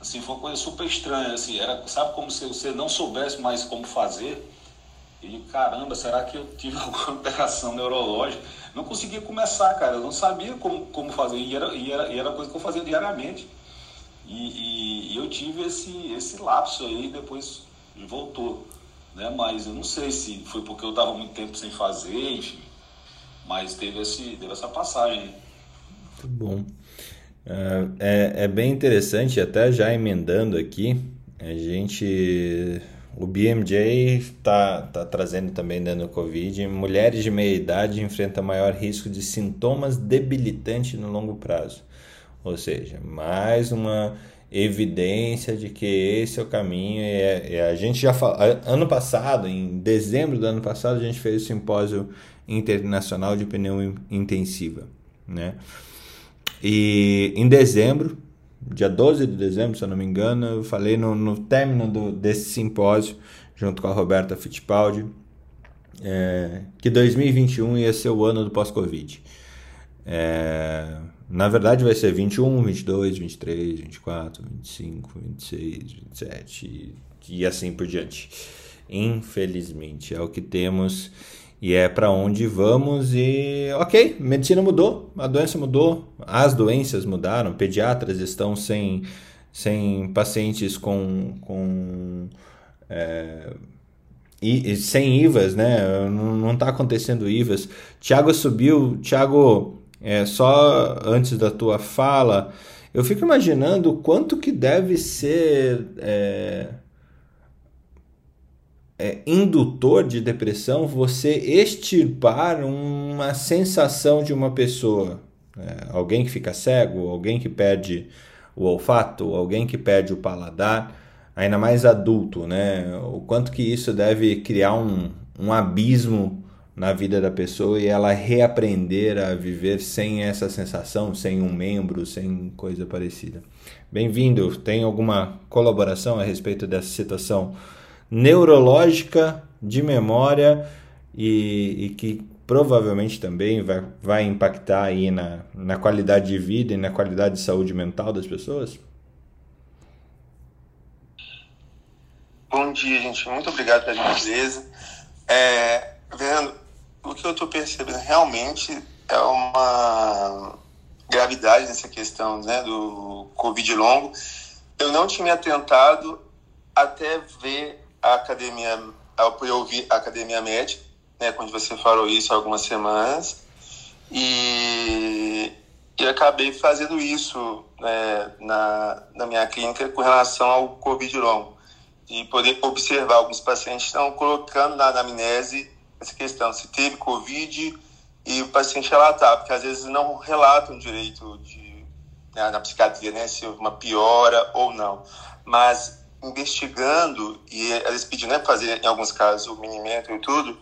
Assim, foi uma coisa super estranha, assim, era, sabe como se você não soubesse mais como fazer? E caramba, será que eu tive [LAUGHS] alguma alteração neurológica? Não conseguia começar, cara, eu não sabia como, como fazer, e era, e, era, e era coisa que eu fazia diariamente. E, e, e eu tive esse, esse lapso aí, depois voltou. Né? Mas eu não sei se foi porque eu estava muito tempo sem fazer, enfim. Mas teve, esse, teve essa passagem. Muito bom. É, é, é bem interessante, até já emendando aqui, a gente o BMJ está tá trazendo também dando Covid. Mulheres de meia idade enfrentam maior risco de sintomas debilitantes no longo prazo. Ou seja, mais uma evidência de que esse é o caminho. E, é, a gente já falou, ano passado, em dezembro do ano passado, a gente fez o simpósio internacional de pneu intensiva, né? E em dezembro, dia 12 de dezembro, se eu não me engano, eu falei no, no término do, desse simpósio, junto com a Roberta Fittipaldi, é, que 2021 ia ser o ano do pós-Covid. É, na verdade, vai ser 21, 22, 23, 24, 25, 26, 27 e, assim por diante. Infelizmente, é o que temos e é para onde vamos e ok, medicina mudou, a doença mudou, as doenças mudaram, pediatras estão sem, sem pacientes com, com é, e, sem IVAs, né? Não está acontecendo IVAs. Tiago subiu, Tiago, é, só antes da tua fala, eu fico imaginando quanto que deve ser é, é, indutor de depressão você extirpar uma sensação de uma pessoa. É, alguém que fica cego, alguém que perde o olfato, alguém que perde o paladar, ainda mais adulto, né? O quanto que isso deve criar um, um abismo na vida da pessoa e ela reaprender a viver sem essa sensação, sem um membro, sem coisa parecida. Bem-vindo. Tem alguma colaboração a respeito dessa situação? neurológica de memória e, e que provavelmente também vai, vai impactar aí na, na qualidade de vida e na qualidade de saúde mental das pessoas? Bom dia, gente. Muito obrigado pela gentileza. É, vendo, o que eu estou percebendo realmente é uma gravidade nessa questão né, do Covid longo. Eu não tinha atentado até ver a academia, eu ouvi a academia médica, né, quando você falou isso há algumas semanas, e, e acabei fazendo isso né, na, na minha clínica com relação ao Covid longo, e poder observar alguns pacientes estão colocando na anamnese essa questão, se teve Covid e o paciente relatar, porque às vezes não relatam direito de, na, na psiquiatria, né, se houve uma piora ou não. Mas investigando, e eles pedindo né, fazer, em alguns casos, o minimento e tudo,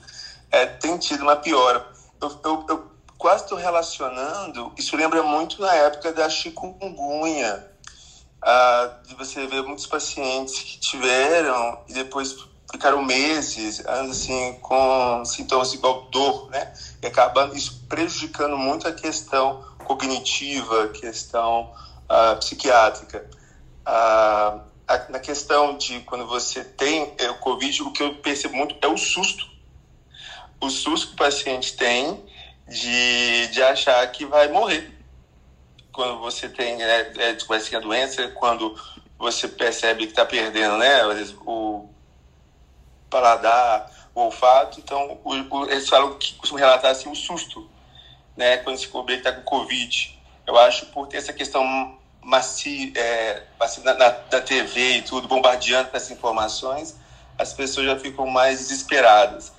é, tem tido uma piora. Eu, eu, eu quase estou relacionando, isso lembra muito na época da chikungunya, ah, de você ver muitos pacientes que tiveram e depois ficaram meses, assim, com sintomas igual dor, né? E acabando isso prejudicando muito a questão cognitiva, a questão ah, psiquiátrica. Ah, na questão de quando você tem é, o Covid, o que eu percebo muito é o susto. O susto que o paciente tem de, de achar que vai morrer. Quando você tem, né, é, a doença, quando você percebe que está perdendo né, o paladar, o olfato. Então, o, o, eles falam que costumam relatar assim, o susto, né, quando se descobre que está com Covid. Eu acho por ter essa questão macio, é, na, na, na, TV e tudo, bombardeando com essas informações, as pessoas já ficam mais desesperadas.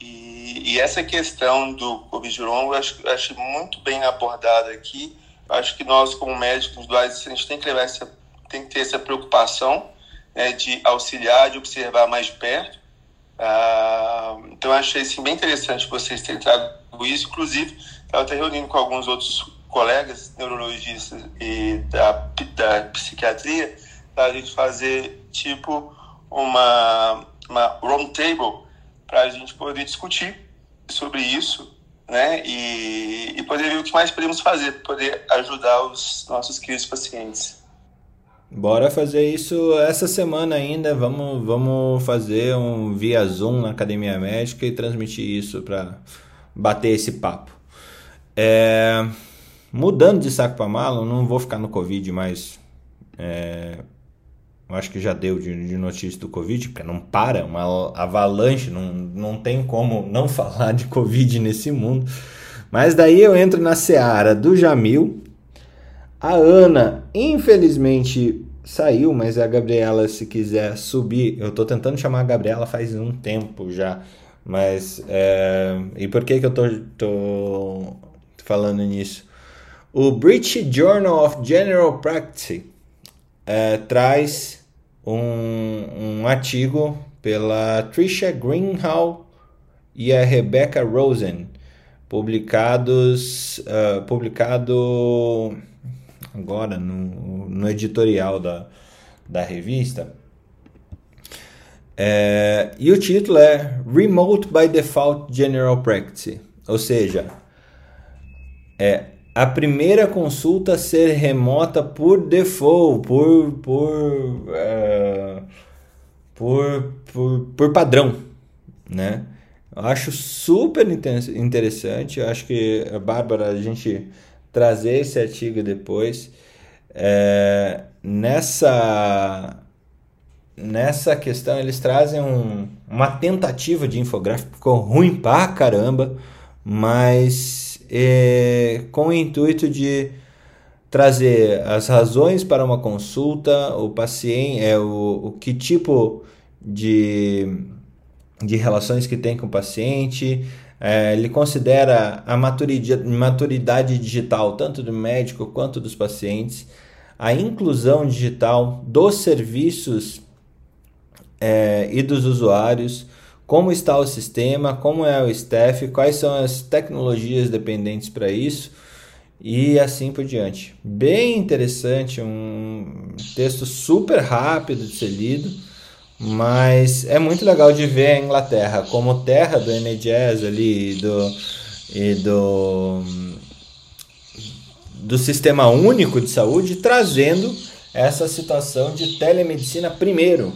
E, e essa questão do Covid longo, eu acho, eu acho muito bem abordada aqui. Eu acho que nós, como médicos a gente tem que essa, tem que ter essa preocupação né, de auxiliar, de observar mais perto. Ah, então, achei assim, bem interessante vocês terem trago isso. Inclusive, estava até reunindo com alguns outros colegas neurologistas e da, da psiquiatria para a gente fazer tipo uma, uma round table para a gente poder discutir sobre isso, né? E, e poder ver o que mais podemos fazer para poder ajudar os nossos queridos pacientes. Bora fazer isso essa semana ainda. Vamos, vamos fazer um via Zoom na Academia Médica e transmitir isso para bater esse papo. É, mudando de saco para mala, não vou ficar no Covid, mas é, acho que já deu de, de, notícia do Covid, porque não para, uma avalanche, não, não tem como não [LAUGHS] falar de Covid nesse mundo. Mas daí eu entro na seara do Jamil, a Ana, infelizmente, saiu, mas a Gabriela, se quiser subir, eu tô tentando chamar a Gabriela faz um tempo já. Mas, é... e por que que eu tô, tô falando nisso? O British Journal of General Practice é, traz um, um artigo pela Trisha Greenhalgh e a Rebecca Rosen, publicados, uh, publicado agora no, no editorial da, da revista. É, e o título é Remote by Default General Practice, ou seja, é a primeira consulta ser remota por default, por, por, é, por, por, por padrão, né? Eu acho super interessante, eu acho que Bárbara, a gente trazer esse artigo depois. É, nessa, nessa questão, eles trazem um, uma tentativa de infográfico, ficou ruim pra caramba, mas é, com o intuito de trazer as razões para uma consulta, o paciente, é, o, o que tipo de, de relações que tem com o paciente, é, ele considera a maturidade, maturidade digital, tanto do médico quanto dos pacientes, a inclusão digital dos serviços é, e dos usuários, como está o sistema, como é o staff, quais são as tecnologias dependentes para isso e assim por diante. Bem interessante, um texto super rápido de ser lido mas é muito legal de ver a Inglaterra como terra do NHS ali e do, e do, do sistema único de saúde, trazendo essa situação de telemedicina primeiro.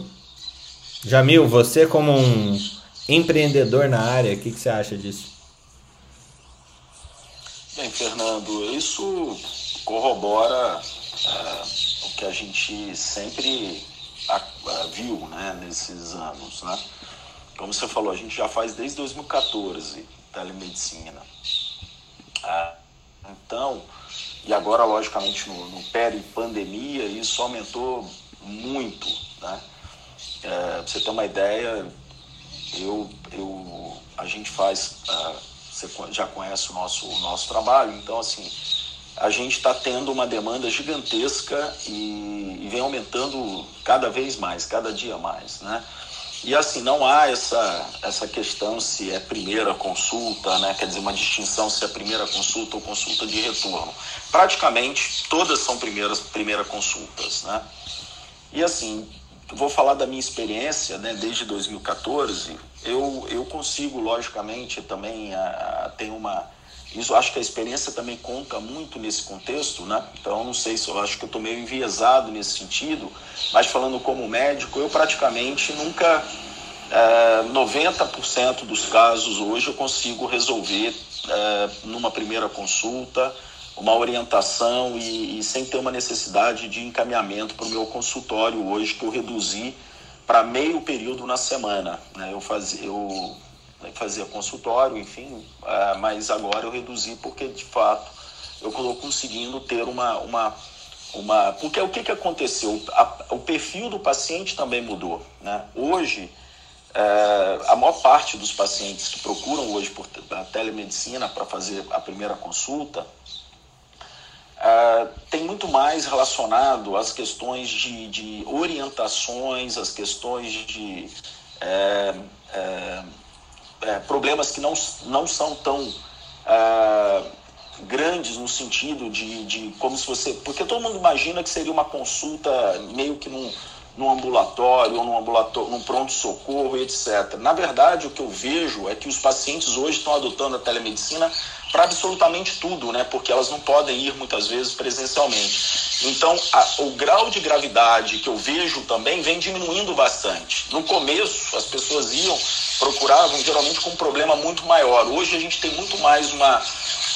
Jamil, você como um empreendedor na área, o que, que você acha disso? Bem, Fernando, isso corrobora uh, o que a gente sempre viu né, nesses anos. Né? Como você falou, a gente já faz desde 2014 telemedicina. Ah, então, e agora, logicamente, no, no peri-pandemia, isso aumentou muito. Né? É, pra você ter uma ideia, eu, eu, a gente faz, ah, você já conhece o nosso, o nosso trabalho, então, assim, a gente está tendo uma demanda gigantesca e, e, vem aumentando cada vez mais, cada dia mais, né? E assim, não há essa, essa questão se é primeira consulta, né? quer dizer, uma distinção se é primeira consulta ou consulta de retorno. Praticamente todas são primeiras primeira consultas. Né? E assim, vou falar da minha experiência né? desde 2014. Eu, eu consigo, logicamente, também a, a, ter uma isso acho que a experiência também conta muito nesse contexto, né? Então não sei se eu acho que eu estou meio enviesado nesse sentido, mas falando como médico, eu praticamente nunca é, 90% dos casos hoje eu consigo resolver é, numa primeira consulta, uma orientação e, e, sem ter uma necessidade de encaminhamento para o meu consultório hoje que eu reduzi para meio período na semana. Né? Eu fazia, eu fazia consultório, enfim, é, mas agora eu reduzi porque de fato eu estou conseguindo ter uma, uma, uma. Porque o que, que aconteceu? O perfil do paciente também mudou. Né? Hoje, é, a maior parte dos pacientes que procuram hoje por a telemedicina para fazer a primeira consulta é, tem muito mais relacionado às questões de, de orientações, às questões de. É é, problemas que não, não são tão é, grandes no sentido de, de como se você. Porque todo mundo imagina que seria uma consulta meio que num, no ambulatório ou no ambulatório, num pronto-socorro, etc. Na verdade, o que eu vejo é que os pacientes hoje estão adotando a telemedicina para absolutamente tudo, né? Porque elas não podem ir muitas vezes presencialmente. Então, a, o grau de gravidade que eu vejo também vem diminuindo bastante. No começo, as pessoas iam, procuravam geralmente com um problema muito maior. Hoje a gente tem muito mais uma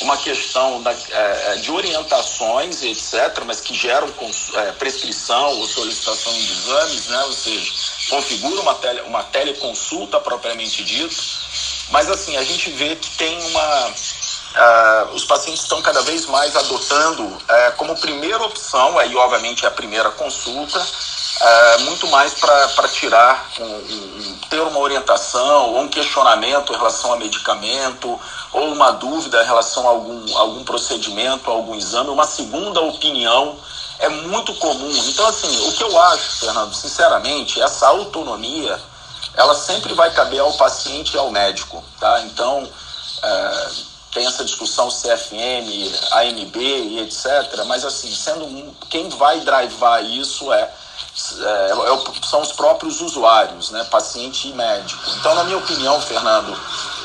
uma questão da, é, é, de orientações, etc., mas que geram é, prescrição ou solicitação de exames, né? ou seja, configura uma, tele, uma teleconsulta propriamente dita. Mas assim, a gente vê que tem uma. Uh, os pacientes estão cada vez mais adotando uh, como primeira opção, aí obviamente é a primeira consulta, uh, muito mais para tirar, um, um, ter uma orientação ou um questionamento em relação a medicamento, ou uma dúvida em relação a algum, algum procedimento, algum exame, uma segunda opinião é muito comum. Então, assim, o que eu acho, Fernando, sinceramente, essa autonomia, ela sempre vai caber ao paciente e ao médico, tá? Então, é, tem essa discussão CFM, ANB e etc., mas, assim, sendo um, quem vai drivar isso é, é, é, são os próprios usuários, né? Paciente e médico. Então, na minha opinião, Fernando,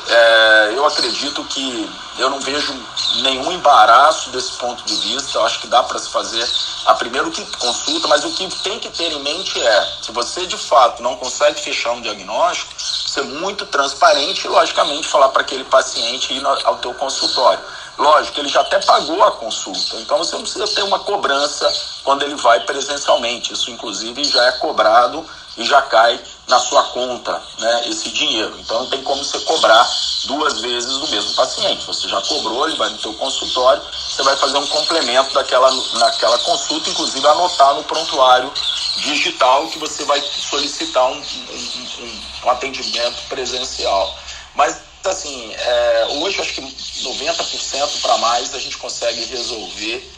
é, eu acredito que eu não vejo nenhum embaraço desse ponto de vista. Eu acho que dá para se fazer a primeiro que consulta, mas o que tem que ter em mente é, se você de fato não consegue fechar um diagnóstico, ser muito transparente e logicamente falar para aquele paciente ir ao teu consultório. Lógico, ele já até pagou a consulta, então você não precisa ter uma cobrança quando ele vai presencialmente. Isso, inclusive, já é cobrado e já cai na sua conta né, esse dinheiro. Então não tem como você cobrar duas vezes do mesmo paciente. Você já cobrou, ele vai no seu consultório, você vai fazer um complemento daquela, naquela consulta, inclusive anotar no prontuário digital que você vai solicitar um, um, um, atendimento presencial. Mas assim, é, hoje acho que 90% para mais a gente consegue resolver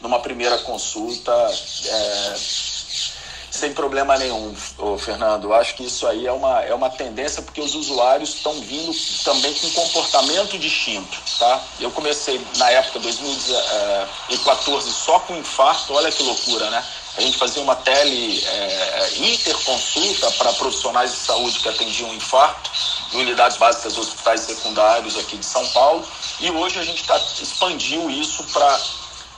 numa primeira consulta. É, sem problema nenhum, Fernando. Acho que isso aí é uma, é uma tendência porque os usuários estão vindo também com comportamento distinto, tá? Eu comecei na época 2014 só com infarto, olha que loucura, né? A gente fazia uma tele é, interconsulta para profissionais de saúde que atendiam infarto em unidades básicas hospitais secundários aqui de São Paulo. E hoje a gente tá, expandiu isso para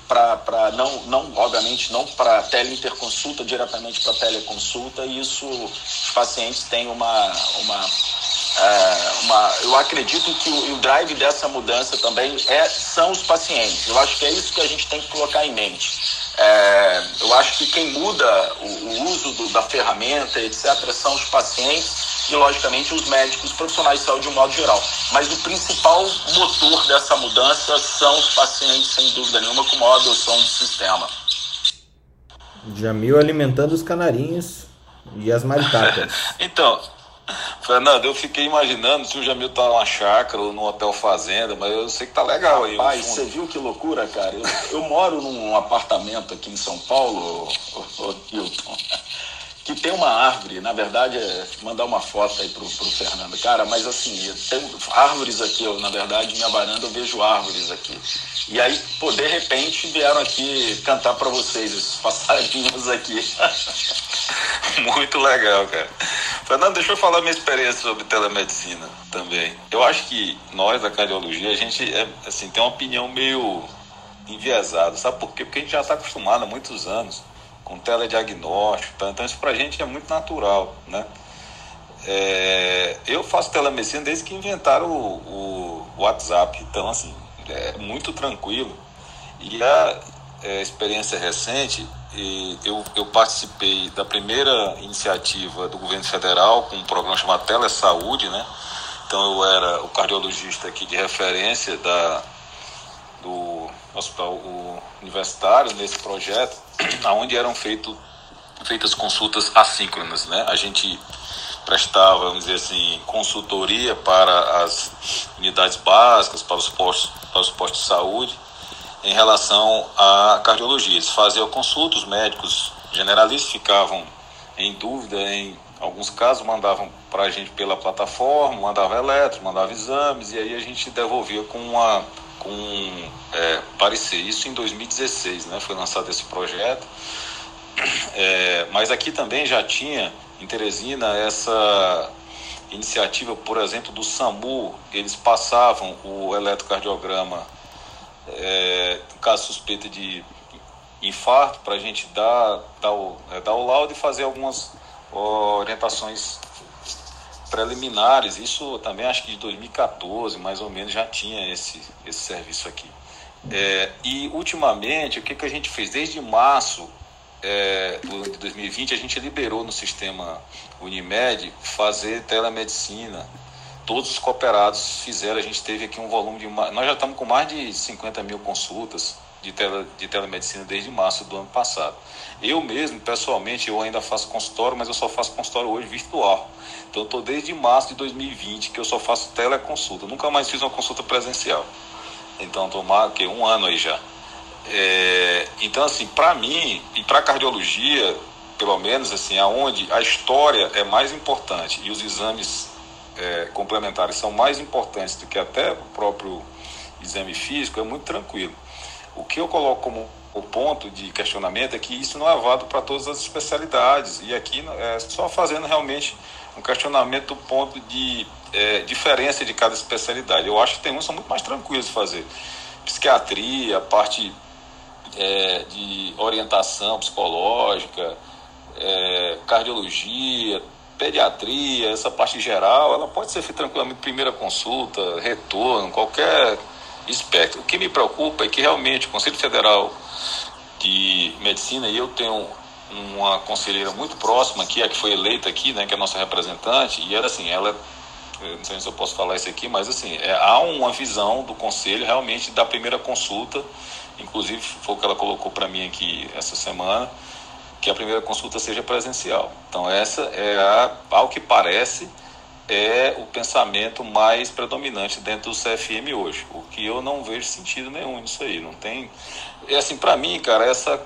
para não, não, obviamente, não para teleinterconsulta, diretamente para teleconsulta, e isso os pacientes têm uma, uma, é, uma eu acredito que o, o, drive dessa mudança também é, são os pacientes. Eu acho que é isso que a gente tem que colocar em mente. É, eu acho que quem muda o, o uso do, da ferramenta, etc., são os pacientes e, logicamente, os médicos, os profissionais de saúde de um modo geral. Mas o principal motor dessa mudança são os pacientes, sem dúvida nenhuma, com maior adoção do sistema. Jamil alimentando os canarinhos e as maritacas. [LAUGHS] então, Fernando, eu fiquei imaginando se o Jamil tá numa chácara ou num hotel fazenda, mas eu sei que tá legal aí. Rapaz, você viu que loucura, cara? Eu, eu, moro num apartamento aqui em São Paulo, ô, Hilton que tem uma árvore, na verdade, é mandar uma foto aí pro, pro Fernando. Cara, mas assim, tem árvores aqui, eu, na verdade, minha varanda eu vejo árvores aqui. E aí, pô, de repente vieram aqui cantar para vocês, esses passarinhos aqui. [LAUGHS] Muito legal, cara. Fernando, deixa eu falar minha experiência sobre telemedicina também. Eu acho que nós da cardiologia, a gente é, assim, tem uma opinião meio enviesada. Sabe por quê? Porque a gente já está acostumado há muitos anos com telediagnóstico, tá? então isso para a gente é muito natural, né? É, eu faço telemedicina desde que inventaram o, o, WhatsApp, então assim, é muito tranquilo. E a é, experiência recente, eu, eu participei da primeira iniciativa do governo federal com um programa chamado Telesaúde, né? Então eu era o cardiologista aqui de referência da, do hospital universitário nesse projeto, [CLEARS THROAT] onde eram feito, feitas consultas assíncronas. Né? A gente prestava, vamos dizer assim, consultoria para as unidades básicas, para os postos, para os postos de saúde, em relação à cardiologia. Eles faziam consultas, os médicos generalistas ficavam em dúvida em alguns casos mandavam para a gente pela plataforma, mandava eletro, mandava exames, e aí a gente devolvia com uma com é, parecer. Isso em 2016, né? Foi lançado esse projeto. É, mas aqui também já tinha em Teresina essa iniciativa, por exemplo, do SAMU, eles passavam o eletrocardiograma é, caso suspeita de infarto, para a gente dar, dar, o, é, dar o laudo e fazer algumas orientações preliminares. Isso também acho que de 2014, mais ou menos, já tinha esse, esse serviço aqui. É, e ultimamente, o que, que a gente fez? Desde março é, de 2020, a gente liberou no sistema Unimed fazer telemedicina. Todos os cooperados fizeram, a gente teve aqui um volume de. Nós já estamos com mais de 50 mil consultas de, tele, de telemedicina desde março do ano passado. Eu mesmo, pessoalmente, eu ainda faço consultório, mas eu só faço consultório hoje virtual. Então, estou desde março de 2020 que eu só faço teleconsulta. Nunca mais fiz uma consulta presencial. Então, mais que um ano aí já. É, então, assim, para mim e para cardiologia, pelo menos, assim, aonde a história é mais importante e os exames é, complementares são mais importantes do que até o próprio exame físico, é muito tranquilo. O que eu coloco como o ponto de questionamento é que isso não é válido para todas as especialidades. E aqui é só fazendo realmente um questionamento do ponto de é, diferença de cada especialidade. Eu acho que tem uns que são muito mais tranquilos de fazer. Psiquiatria, parte é, de orientação psicológica, é, cardiologia, pediatria, essa parte geral, ela pode ser feita tranquilamente primeira consulta, retorno, qualquer espectro. O que me preocupa é que realmente o Conselho Federal de Medicina, e eu tenho uma conselheira muito próxima aqui, a que foi eleita aqui, né, que é a nossa representante, e ela assim, ela não sei se eu posso falar isso aqui, mas assim, é, há uma visão do conselho realmente da primeira consulta, inclusive foi o que ela colocou para mim aqui essa semana, que a primeira consulta seja presencial. Então essa é a, ao que parece, é o pensamento mais predominante dentro do CFM hoje, o que eu não vejo sentido nenhum nisso aí, não tem... É assim, para mim, cara, essa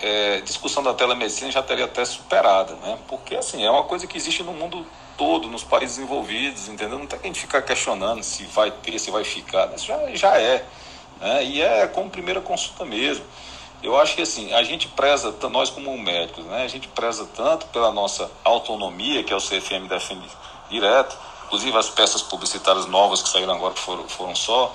é, discussão da telemedicina já teria até superada, né? Porque, assim, é uma coisa que existe no mundo todo, nos países envolvidos, entendeu? Não tem que a gente ficar questionando se vai ter, se vai ficar, isso já, já é, né? E é como primeira consulta mesmo. Eu acho que assim, a gente preza, nós como médicos, né, a gente preza tanto pela nossa autonomia, que é o CFM defende direto, inclusive as peças publicitárias novas que saíram agora foram, foram só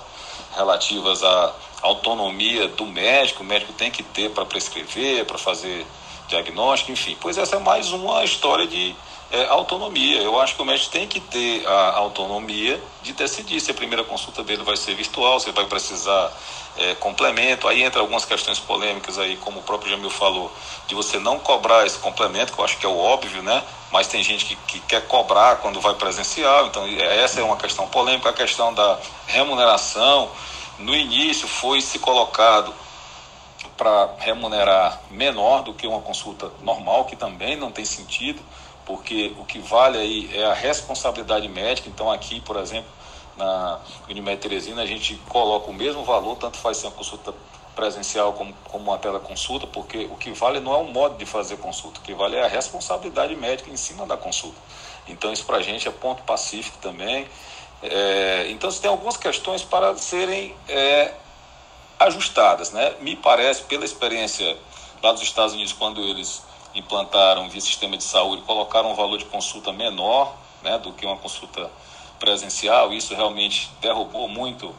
relativas à autonomia do médico, o médico tem que ter para prescrever, para fazer diagnóstico, enfim. Pois essa é mais uma história de é, autonomia. Eu acho que o médico tem que ter a autonomia de decidir se a primeira consulta dele vai ser virtual, se vai precisar é, complemento. Aí entra algumas questões polêmicas aí, como o próprio Jamil falou, de você não cobrar esse complemento, que eu acho que é o óbvio, né? Mas tem gente que, que quer cobrar quando vai presencial, então essa é uma questão polêmica. A questão da remuneração, no início foi se colocado para remunerar menor do que uma consulta normal, que também não tem sentido, porque o que vale aí é a responsabilidade médica. Então, aqui, por exemplo, na Unimed Teresina, a gente coloca o mesmo valor, tanto faz ser uma consulta presencial como, como uma teleconsulta, porque o que vale não é o modo de fazer consulta, o que vale é a responsabilidade médica em cima da consulta. Então, isso para a gente é ponto pacífico também. É, então, tem algumas questões para serem é, ajustadas. Né? Me parece, pela experiência lá dos Estados Unidos, quando eles implantaram via sistema de saúde, colocaram um valor de consulta menor né, do que uma consulta presencial, isso realmente derrubou muito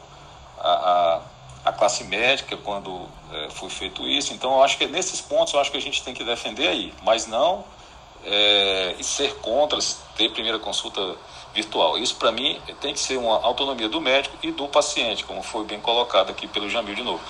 a, a, a classe médica quando é, foi feito isso. Então, eu acho que nesses pontos eu acho que a gente tem que defender aí, mas não é, ser contra ter primeira consulta virtual. Isso, para mim, tem que ser uma autonomia do médico e do paciente, como foi bem colocado aqui pelo Jamil de novo.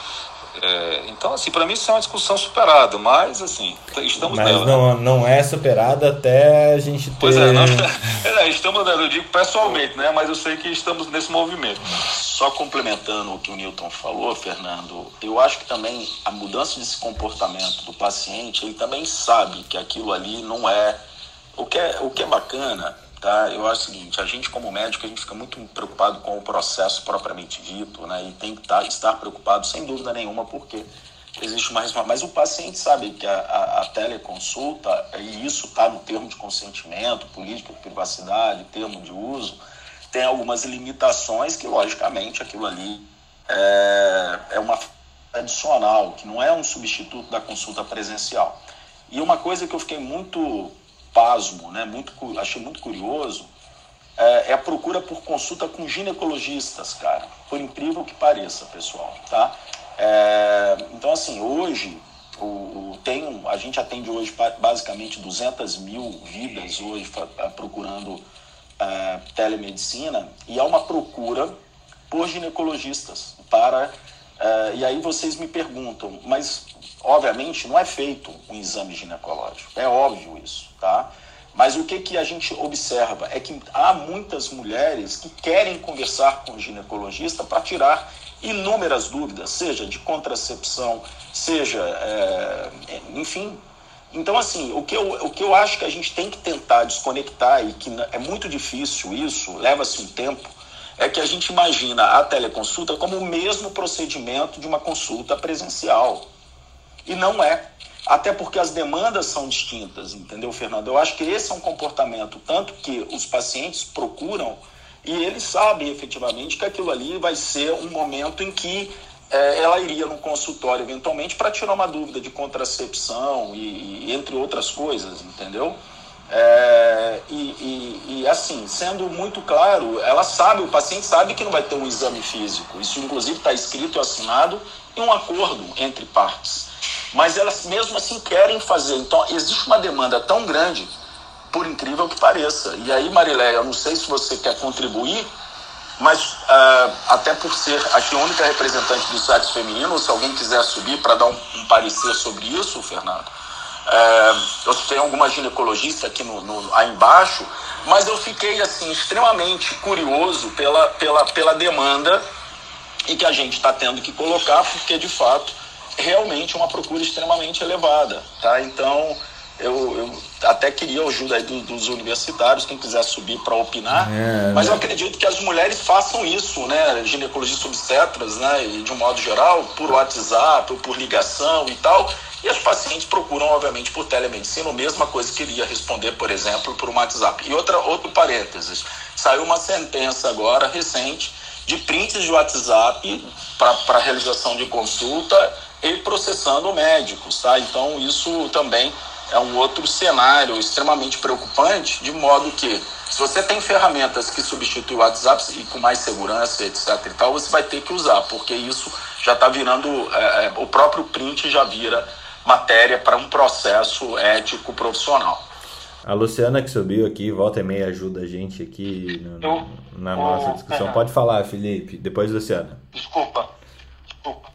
É, então, assim, para mim isso é uma discussão superada, mas, assim, estamos mas nela. Não, não é superada até a gente ter... Pois é, não, [LAUGHS] é, estamos nela, eu digo pessoalmente, né, mas eu sei que estamos nesse movimento. Só complementando o que o Newton falou, Fernando, eu acho que também a mudança desse comportamento do paciente, ele também sabe que aquilo ali não é... O que é, o que é bacana Tá? Eu acho o seguinte, a gente como médico, a gente fica muito preocupado com o processo propriamente dito, né? E tem que tá, estar preocupado, sem dúvida nenhuma, porque existe uma. Mas o paciente sabe que a, a, a teleconsulta, e isso está no termo de consentimento, política de privacidade, termo de uso, tem algumas limitações que, logicamente, aquilo ali é, é uma adicional, que não é um substituto da consulta presencial. E uma coisa que eu fiquei muito pasmo, né, muito, achei muito curioso, é, é a procura por consulta com ginecologistas, cara. Por incrível que pareça, pessoal, tá? É, então, assim, hoje o, o, tem, a gente atende hoje basicamente 200 mil vidas hoje procurando é, telemedicina e há uma procura por ginecologistas para é, e aí vocês me perguntam, mas obviamente não é feito um exame ginecológico, é óbvio isso, tá? Mas o que, que a gente observa é que há muitas mulheres que querem conversar com o ginecologista para tirar inúmeras dúvidas, seja de contracepção, seja, é, enfim. Então, assim, o que, eu, o que eu acho que a gente tem que tentar desconectar, e que é muito difícil isso, leva-se um tempo, é que a gente imagina a teleconsulta como o mesmo procedimento de uma consulta presencial. E não é. Até porque as demandas são distintas, entendeu, Fernando? Eu acho que esse é um comportamento, tanto que os pacientes procuram e eles sabem efetivamente que aquilo ali vai ser um momento em que é, ela iria no consultório eventualmente para tirar uma dúvida de contracepção e, e entre outras coisas, entendeu? É, e, e, e, assim, sendo muito claro, ela sabe, o paciente sabe que não vai ter um exame físico. Isso, inclusive, está escrito e assinado em um acordo entre partes. Mas elas mesmo assim querem fazer. Então, existe uma demanda tão grande por incrível que pareça. E aí, Mariléia, eu não sei se você quer contribuir, mas uh, até por ser aqui a única representante do sexo feminino, se alguém quiser subir para dar um, um, parecer sobre isso, Fernando. Uh, eu tenho alguma ginecologista aqui no, no, aí embaixo, mas eu fiquei assim extremamente curioso pela, pela, pela demanda e que a gente está tendo que colocar, porque de fato realmente uma procura extremamente elevada, tá? Então eu, eu até queria a ajuda do, dos universitários, quem quiser subir para opinar, é, mas eu acredito que as mulheres façam isso, né, ginecologistas obstetras, né, e de um modo geral, por WhatsApp, por ligação e tal, e as pacientes procuram, obviamente, por telemedicina, a mesma coisa que iria responder, por exemplo, por um WhatsApp. E outra, outro parênteses, saiu uma sentença agora, recente, de prints de WhatsApp para realização de consulta e processando médicos, tá? Então, isso também é um outro cenário extremamente preocupante, de modo que se você tem ferramentas que substituem o WhatsApp e com mais segurança, etc. e tal, você vai ter que usar, porque isso já está virando, é, é, o próprio print já vira matéria para um processo ético profissional. A Luciana que subiu aqui, volta e meia, ajuda a gente aqui no, na nossa discussão. Pode falar, Felipe, depois Luciana. Desculpa, desculpa.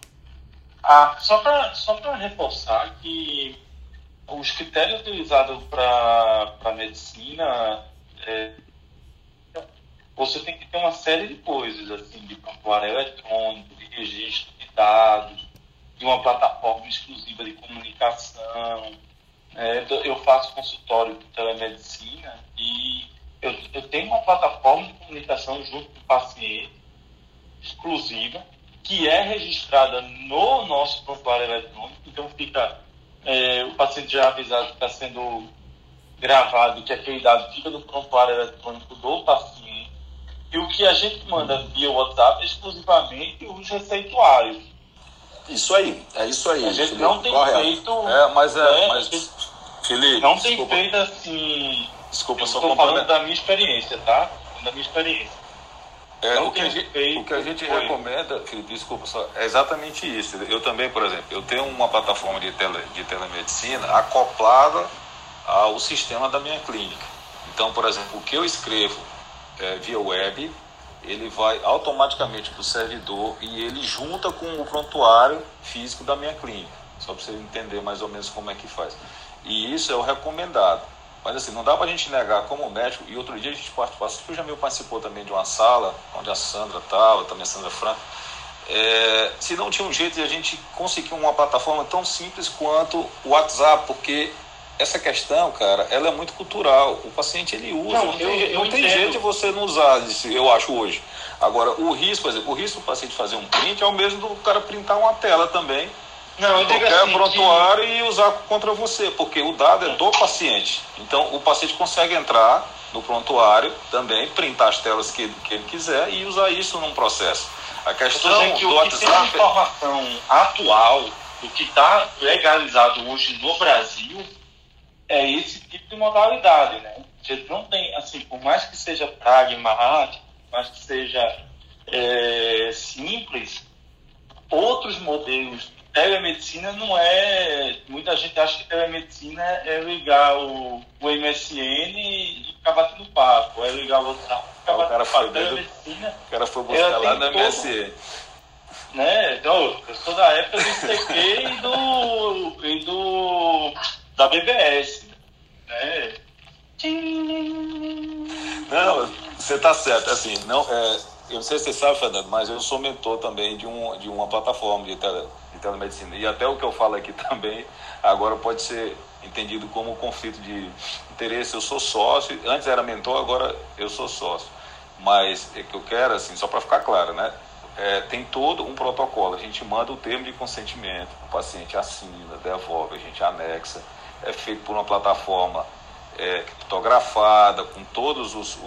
Ah, só para só reforçar que os critérios utilizados para a medicina, é, você tem que ter uma série de coisas, assim, de prontuário eletrônico, de registro de dados, de uma plataforma exclusiva de comunicação. É, eu faço consultório de telemedicina e eu, eu tenho uma plataforma de comunicação junto com o paciente, exclusiva, que é registrada no nosso prontuário eletrônico, então fica é, o paciente já é avisado que está sendo gravado, que aquele dado fica no prontuário eletrônico do paciente. E o que a gente manda via WhatsApp é exclusivamente os receituários. Isso aí, é isso aí. A gente Felipe, não tem correto. feito. É, mas é. Mas, Felipe, não tem desculpa. feito assim. Desculpa, só estou falando da minha experiência, tá? Da minha experiência. É, o, que a gente, o que a gente recomenda, Felipe, desculpa só, é exatamente isso. Eu também, por exemplo, eu tenho uma plataforma de, tele, de telemedicina acoplada ao sistema da minha clínica. Então, por exemplo, o que eu escrevo é, via web, ele vai automaticamente para o servidor e ele junta com o prontuário físico da minha clínica. Só para você entender mais ou menos como é que faz. E isso é o recomendado. Mas assim, não dá para a gente negar como médico, e outro dia a gente participou, o Jamil participou também de uma sala, onde a Sandra estava, também a Sandra Franco, é, se não tinha um jeito de a gente conseguir uma plataforma tão simples quanto o WhatsApp, porque essa questão, cara, ela é muito cultural. O paciente ele usa, não, não, eu, tem, eu não tem, jeito de você não usar, eu acho hoje. Agora, o risco, por exemplo, o risco do paciente fazer um print é o mesmo do cara printar uma tela também não, qualquer assim, prontuário que... e usar contra você, porque o dado é do paciente. Então o paciente consegue entrar no prontuário também, printar as telas que, que ele quiser e usar isso num processo. A questão que do WhatsApp. Tem informação atual do que está legalizado hoje no Brasil é esse tipo de modalidade, né? Gente não tem, assim, por mais que seja pragmático, por mais que seja é, simples, outros modelos telemedicina não é. Muita gente acha que telemedicina é ligar o, o MSN e ficar batendo papo, é ligar o WhatsApp ficar o cara foi Telemedicina. O cara foi buscar lá no MSN. Né? Então, eu sou da época do ICQ e do. e do. da BBS. Né? Não, você tá certo. Assim, não, é, eu não sei se você sabe, Fernando, mas eu sou mentor também de, um, de uma plataforma de, tele, telemedicina. E até o que eu falo aqui [LAUGHS] também, agora pode ser entendido como conflito de interesse. Eu sou sócio, antes era mentor, agora eu sou sócio. Mas é que eu quero, assim, só para ficar claro, né? É, tem todo um protocolo. A gente manda o termo de consentimento, o paciente assina, devolve, a gente anexa. É feito por uma plataforma é, criptografada, com todos os,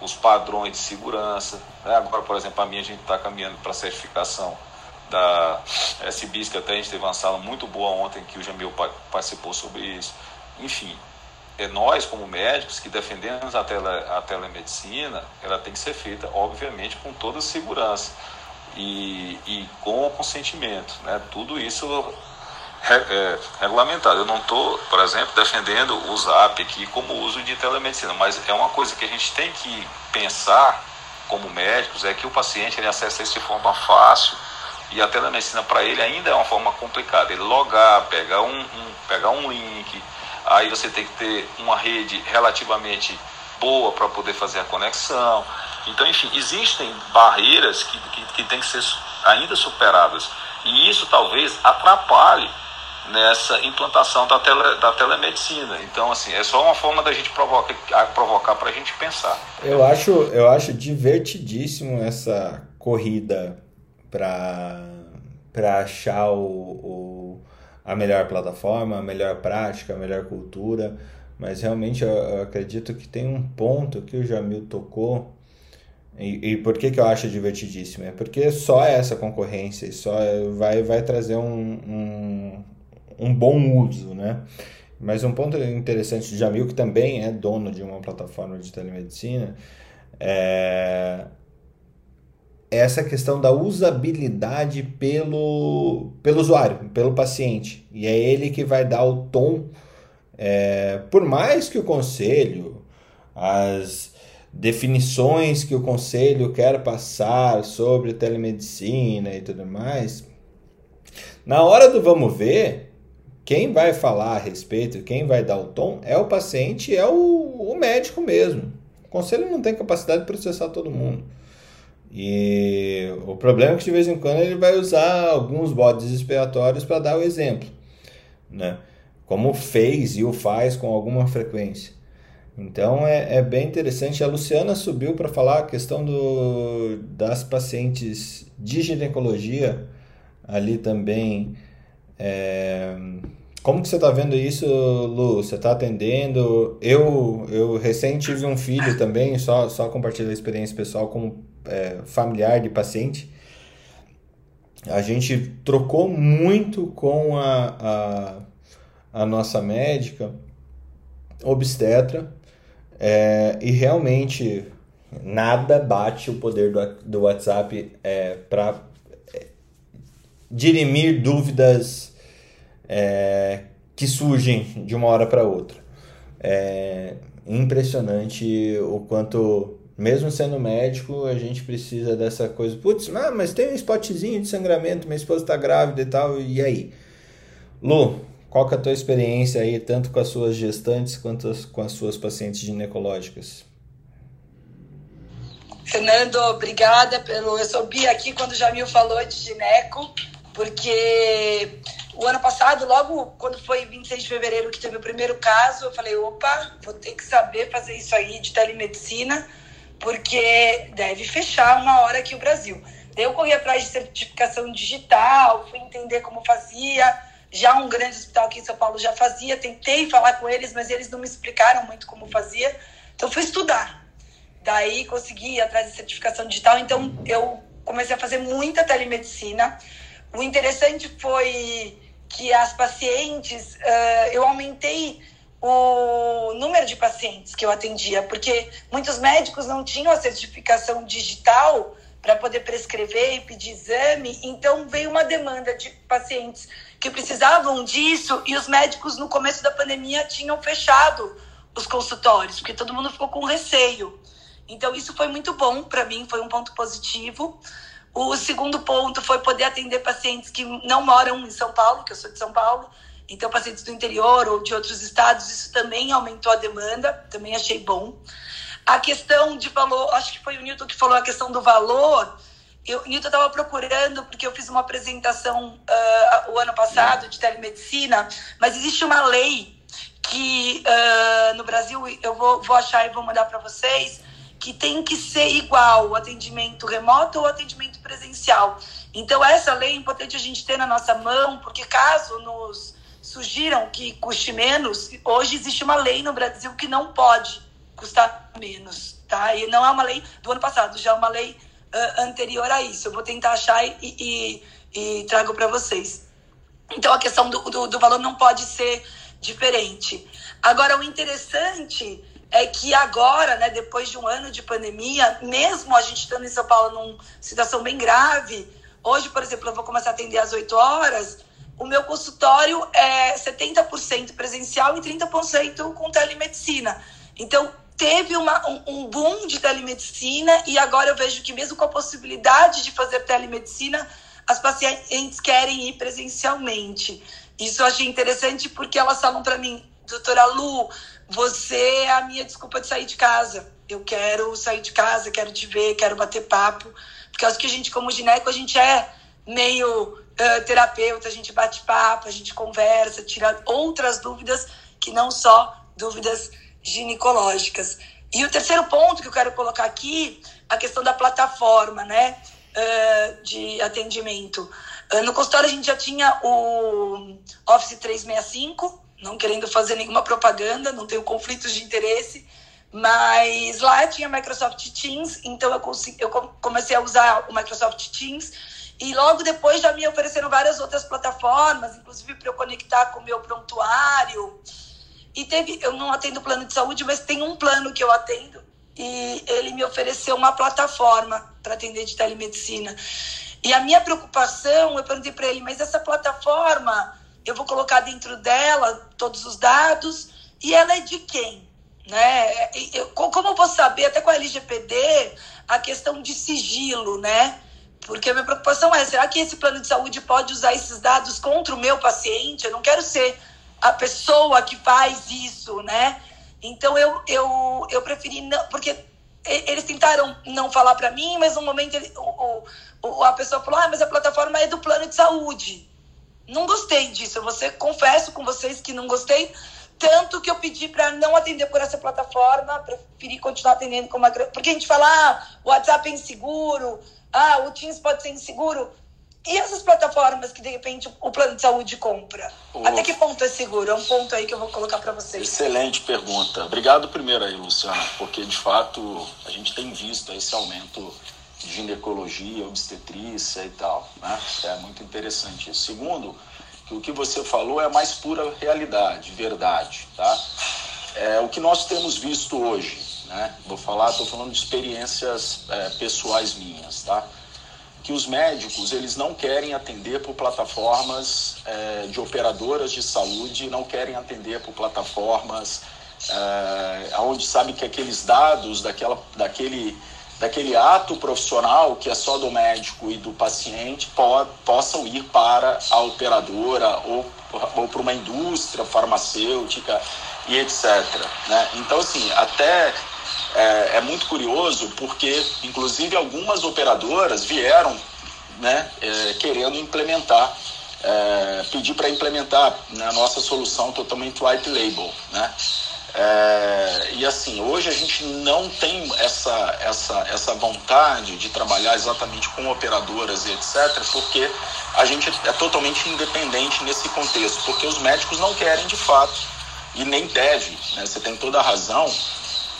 os padrões de segurança. Né? Agora, por exemplo, a minha a gente está caminhando para certificação da SBIS, que até a gente teve uma sala muito boa ontem que o Jamil participou sobre isso. Enfim, é nós como médicos que defendemos a, tele, a telemedicina, ela tem que ser feita, obviamente, com toda segurança e, e com o consentimento. Né? Tudo isso é, regulamentado. Eu não estou, por exemplo, defendendo o ZAP aqui como uso de telemedicina, mas é uma coisa que a gente tem que pensar como médicos é que o paciente ele acessa isso de forma fácil e a telemedicina para ele ainda é uma forma complicada. Ele logar, pegar um, um, pegar um link, aí você tem que ter uma rede relativamente boa para poder fazer a conexão. Então, enfim, existem barreiras que, que, que têm que ser ainda superadas. E isso talvez atrapalhe nessa implantação da, tele, da telemedicina. Então, assim, é só uma forma da gente provocar provocar para a gente pensar. Eu acho, eu acho divertidíssimo essa corrida para achar o, o, a melhor plataforma, a melhor prática, a melhor cultura. Mas realmente eu, eu acredito que tem um ponto que o Jamil tocou e, e, por que, que eu acho divertidíssimo? É porque só essa concorrência só vai, vai trazer um, um, um bom uso, né? Mas um ponto interessante de Jamil, que também é dono de uma plataforma de telemedicina, é essa questão da usabilidade pelo, pelo usuário, pelo paciente. E é ele que vai dar o tom. É, por mais que o conselho, as definições que o conselho quer passar sobre telemedicina e tudo mais, na hora do vamos ver, quem vai falar a respeito, quem vai dar o tom é o paciente, é o, o médico mesmo. O conselho não tem capacidade de processar todo mundo. E o problema é que de vez em quando ele vai usar alguns bodes expiatórios para dar o exemplo, né? Como fez e o faz com alguma frequência. Então é, é bem interessante. A Luciana subiu para falar a questão do, das pacientes de ginecologia ali também é... Como que você está vendo isso, Lu? Você está atendendo? Eu, eu recém tive um filho também, só, só compartilhar a experiência pessoal como é, familiar de paciente. A gente trocou muito com a, a, a nossa médica obstetra é, e realmente nada bate o poder do, do WhatsApp é, para dirimir dúvidas é, que surgem de uma hora para outra. É impressionante o quanto, mesmo sendo médico, a gente precisa dessa coisa. Putz, ah, mas tem um spotzinho de sangramento, minha esposa está grávida e tal, e aí? Lu, qual que é a tua experiência aí, tanto com as suas gestantes quanto com as suas pacientes ginecológicas? Fernando, obrigada pelo. Eu subi aqui quando o Jamil falou de gineco porque o ano passado, logo quando foi 26 de fevereiro que teve o primeiro caso, eu falei, opa, vou ter que saber fazer isso aí de telemedicina, porque deve fechar uma hora aqui o Brasil. Daí eu corri atrás de certificação digital, fui entender como fazia. Já um grande hospital aqui em São Paulo já fazia, tentei falar com eles, mas eles não me explicaram muito como fazia. Então fui estudar. Daí consegui ir atrás de certificação digital, então eu comecei a fazer muita telemedicina. O interessante foi que as pacientes, uh, eu aumentei o número de pacientes que eu atendia, porque muitos médicos não tinham a certificação digital para poder prescrever e pedir exame, então veio uma demanda de pacientes que precisavam disso e os médicos no começo da pandemia tinham fechado os consultórios, porque todo mundo ficou com receio. Então isso foi muito bom para mim, foi um ponto positivo. O segundo ponto foi poder atender pacientes que não moram em São Paulo, que eu sou de São Paulo, então pacientes do interior ou de outros estados, isso também aumentou a demanda, também achei bom. A questão de valor, acho que foi o Newton que falou a questão do valor. Eu, Newton estava procurando, porque eu fiz uma apresentação uh, o ano passado de telemedicina, mas existe uma lei que uh, no Brasil, eu vou, vou achar e vou mandar para vocês, que tem que ser igual o atendimento remoto ou atendimento presencial. Então, essa lei é importante a gente ter na nossa mão, porque caso nos sugiram que custe menos, hoje existe uma lei no Brasil que não pode custar menos, tá? E não é uma lei do ano passado, já é uma lei uh, anterior a isso. Eu vou tentar achar e, e, e trago para vocês. Então, a questão do, do, do valor não pode ser diferente. Agora, o interessante é que agora, né, depois de um ano de pandemia, mesmo a gente estando em São Paulo numa situação bem grave, hoje, por exemplo, eu vou começar a atender às 8 horas, o meu consultório é 70% presencial e 30% com telemedicina. Então, teve uma, um, um, boom de telemedicina e agora eu vejo que mesmo com a possibilidade de fazer telemedicina, as pacientes querem ir presencialmente. Isso eu achei interessante porque elas falam para mim, doutora Lu, você é a minha desculpa de sair de casa. Eu quero sair de casa, quero te ver, quero bater papo. Porque acho que a gente, como gineco, a gente é meio uh, terapeuta, a gente bate papo, a gente conversa, tira outras dúvidas que não só dúvidas ginecológicas. E o terceiro ponto que eu quero colocar aqui, a questão da plataforma, né, uh, de atendimento. Uh, no consultório a gente já tinha o Office 365, não querendo fazer nenhuma propaganda, não tenho conflitos de interesse, mas lá tinha Microsoft Teams, então eu, consegui, eu comecei a usar o Microsoft Teams e logo depois já me ofereceram várias outras plataformas, inclusive para eu conectar com o meu prontuário. E teve, eu não atendo plano de saúde, mas tem um plano que eu atendo e ele me ofereceu uma plataforma para atender de telemedicina. E a minha preocupação, eu perguntei para ele, mas essa plataforma eu vou colocar dentro dela todos os dados e ela é de quem? Né? Eu, como eu vou saber, até com a LGPD, a questão de sigilo, né? Porque a minha preocupação é, será que esse plano de saúde pode usar esses dados contra o meu paciente? Eu não quero ser a pessoa que faz isso, né? Então eu, eu, eu preferi não, porque eles tentaram não falar para mim, mas no momento ele, o, a pessoa falou: ah, mas a plataforma é do plano de saúde. Não gostei disso. Ser, confesso com vocês que não gostei. Tanto que eu pedi para não atender por essa plataforma, preferi continuar atendendo como uma. Porque a gente fala, ah, o WhatsApp é inseguro, ah, o Teams pode ser inseguro. E essas plataformas que de repente o plano de saúde compra? Até que ponto é seguro? É um ponto aí que eu vou colocar para vocês. Excelente pergunta. Obrigado primeiro aí, Luciana, porque de fato a gente tem visto esse aumento ginecologia, obstetrícia e tal. Né? É muito interessante isso. Segundo, que o que você falou é a mais pura realidade, verdade. Tá? É, o que nós temos visto hoje, né? vou falar, estou falando de experiências é, pessoais minhas, tá? que os médicos eles não querem atender por plataformas é, de operadoras de saúde, não querem atender por plataformas é, onde sabe que aqueles dados daquela, daquele daquele ato profissional que é só do médico e do paciente po possam ir para a operadora ou, ou para uma indústria farmacêutica e etc. Né? Então, assim, até é, é, muito curioso porque, inclusive, algumas operadoras vieram né, é, querendo implementar, é, pedir para implementar né, a nossa solução totalmente white label. Né? É, e assim, hoje a gente não tem essa, essa, essa vontade de trabalhar exatamente com operadoras e etc., porque a gente é totalmente independente nesse contexto, porque os médicos não querem de fato, e nem deve, né? você tem toda a razão,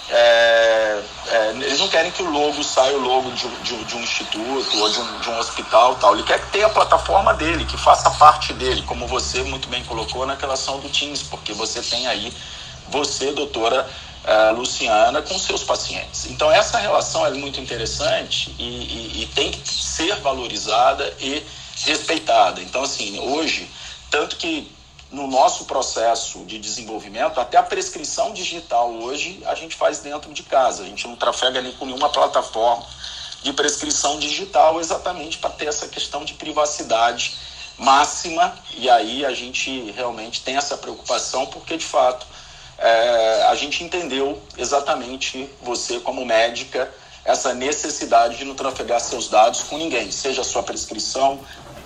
é, é, eles não querem que o logo saia o logo de, de, de um instituto ou de um, de um, hospital tal. Ele quer ter a plataforma dele, que faça parte dele, como você muito bem colocou na relação do Teams, porque você tem aí você, doutora uh, Luciana, com seus pacientes. Então, essa relação é muito interessante e, e, e tem que ser valorizada e respeitada. Então, assim, hoje, tanto que no nosso processo de desenvolvimento, até a prescrição digital hoje a gente faz dentro de casa. A gente não trafega nem com nenhuma plataforma de prescrição digital, exatamente para ter essa questão de privacidade máxima. E aí a gente realmente tem essa preocupação, porque de fato é, a gente entendeu exatamente você, como médica, essa necessidade de não trafegar seus dados com ninguém, seja a sua prescrição,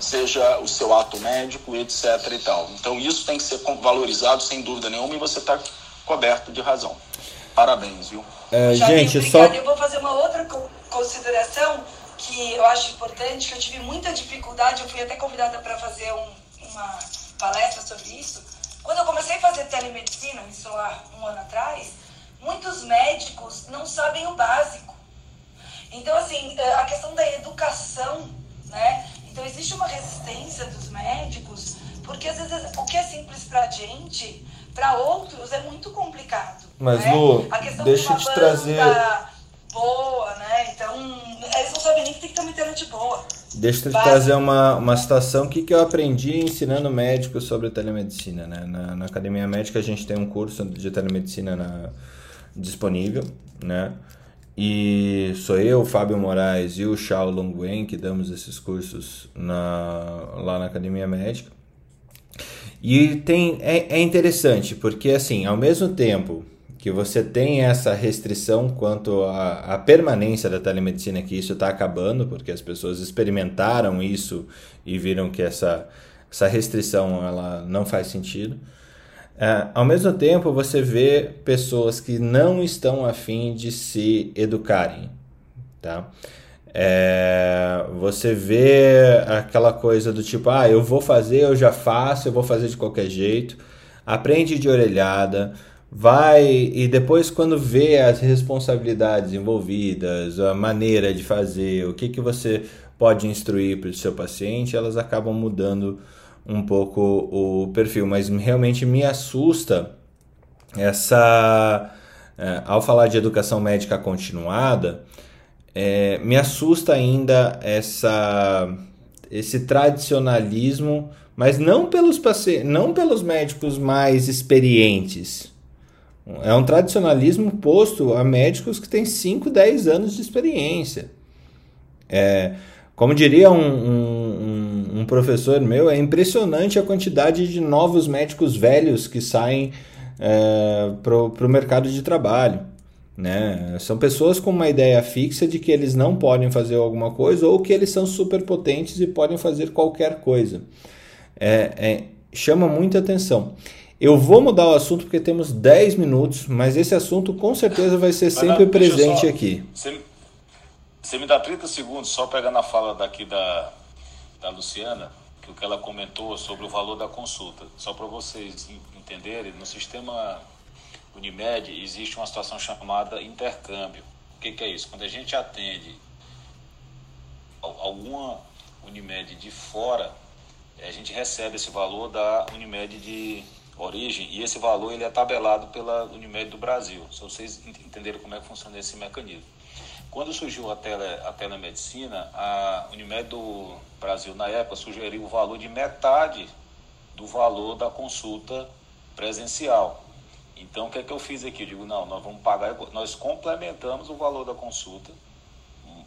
seja o seu ato médico, etc. e tal. Então isso tem que ser valorizado sem dúvida nenhuma e você está coberto de razão. Parabéns, viu? É, gente, só... Eu vou fazer uma outra consideração que eu acho importante, que eu tive muita dificuldade, eu fui até convidada para fazer um, uma palestra sobre isso. Quando eu comecei a fazer telemedicina, isso lá um ano atrás, muitos médicos não sabem o básico. Então, assim, a questão da educação, né? Então, existe uma resistência dos médicos, porque às vezes o que é simples para a gente, para outros é muito complicado. Mas, né? Lu, deixa eu te trazer. Boa, né? Então, eles não sabem nem que tem que ter uma internet boa. Deixa eu te trazer uma, uma situação que, que eu aprendi ensinando médicos sobre telemedicina. Né? Na, na Academia Médica a gente tem um curso de telemedicina na, disponível, né? E sou eu, Fábio Moraes e o Shao Longwen que damos esses cursos na, lá na Academia Médica. E tem, é, é interessante, porque assim, ao mesmo tempo que você tem essa restrição quanto à, à permanência da telemedicina, que isso está acabando, porque as pessoas experimentaram isso e viram que essa, essa restrição ela não faz sentido. É, ao mesmo tempo, você vê pessoas que não estão afim de se educarem, tá? É, você vê aquela coisa do tipo, ah, eu vou fazer, eu já faço, eu vou fazer de qualquer jeito. Aprende de orelhada, vai e depois quando vê as responsabilidades envolvidas, a maneira de fazer, o que, que você pode instruir para o seu paciente, elas acabam mudando um pouco o perfil, mas realmente me assusta essa. É, ao falar de educação médica continuada, é, me assusta ainda essa, esse tradicionalismo, mas não pelos, não pelos médicos mais experientes. É um tradicionalismo posto a médicos que têm 5, 10 anos de experiência. É, como diria um, um, professor meu, é impressionante a quantidade de novos médicos velhos que saem é, para o mercado de trabalho. Né? São pessoas com uma ideia fixa de que eles não podem fazer alguma coisa ou que eles são superpotentes e podem fazer qualquer coisa. É, é, chama muita atenção. Eu vou mudar o assunto porque temos 10 minutos, mas esse assunto com certeza vai ser sempre presente só, aqui. Você, você me dá 30 segundos só pegando a fala daqui da, da Luciana, o que ela comentou sobre o valor da consulta. Só para vocês entenderem, no sistema Unimed existe uma situação chamada intercâmbio. O que, que é isso? Quando a gente atende alguma Unimed de fora, a gente recebe esse valor da Unimed de origem e esse valor ele é tabelado pela Unimed do Brasil. Se vocês entenderem como é que funciona esse mecanismo. Quando surgiu a, tele, a telemedicina, a Unimed do Brasil, na época, sugeriu o valor de metade do valor da consulta presencial. Então, o que é que eu fiz aqui? Eu digo, não, nós vamos pagar, nós complementamos o valor da consulta,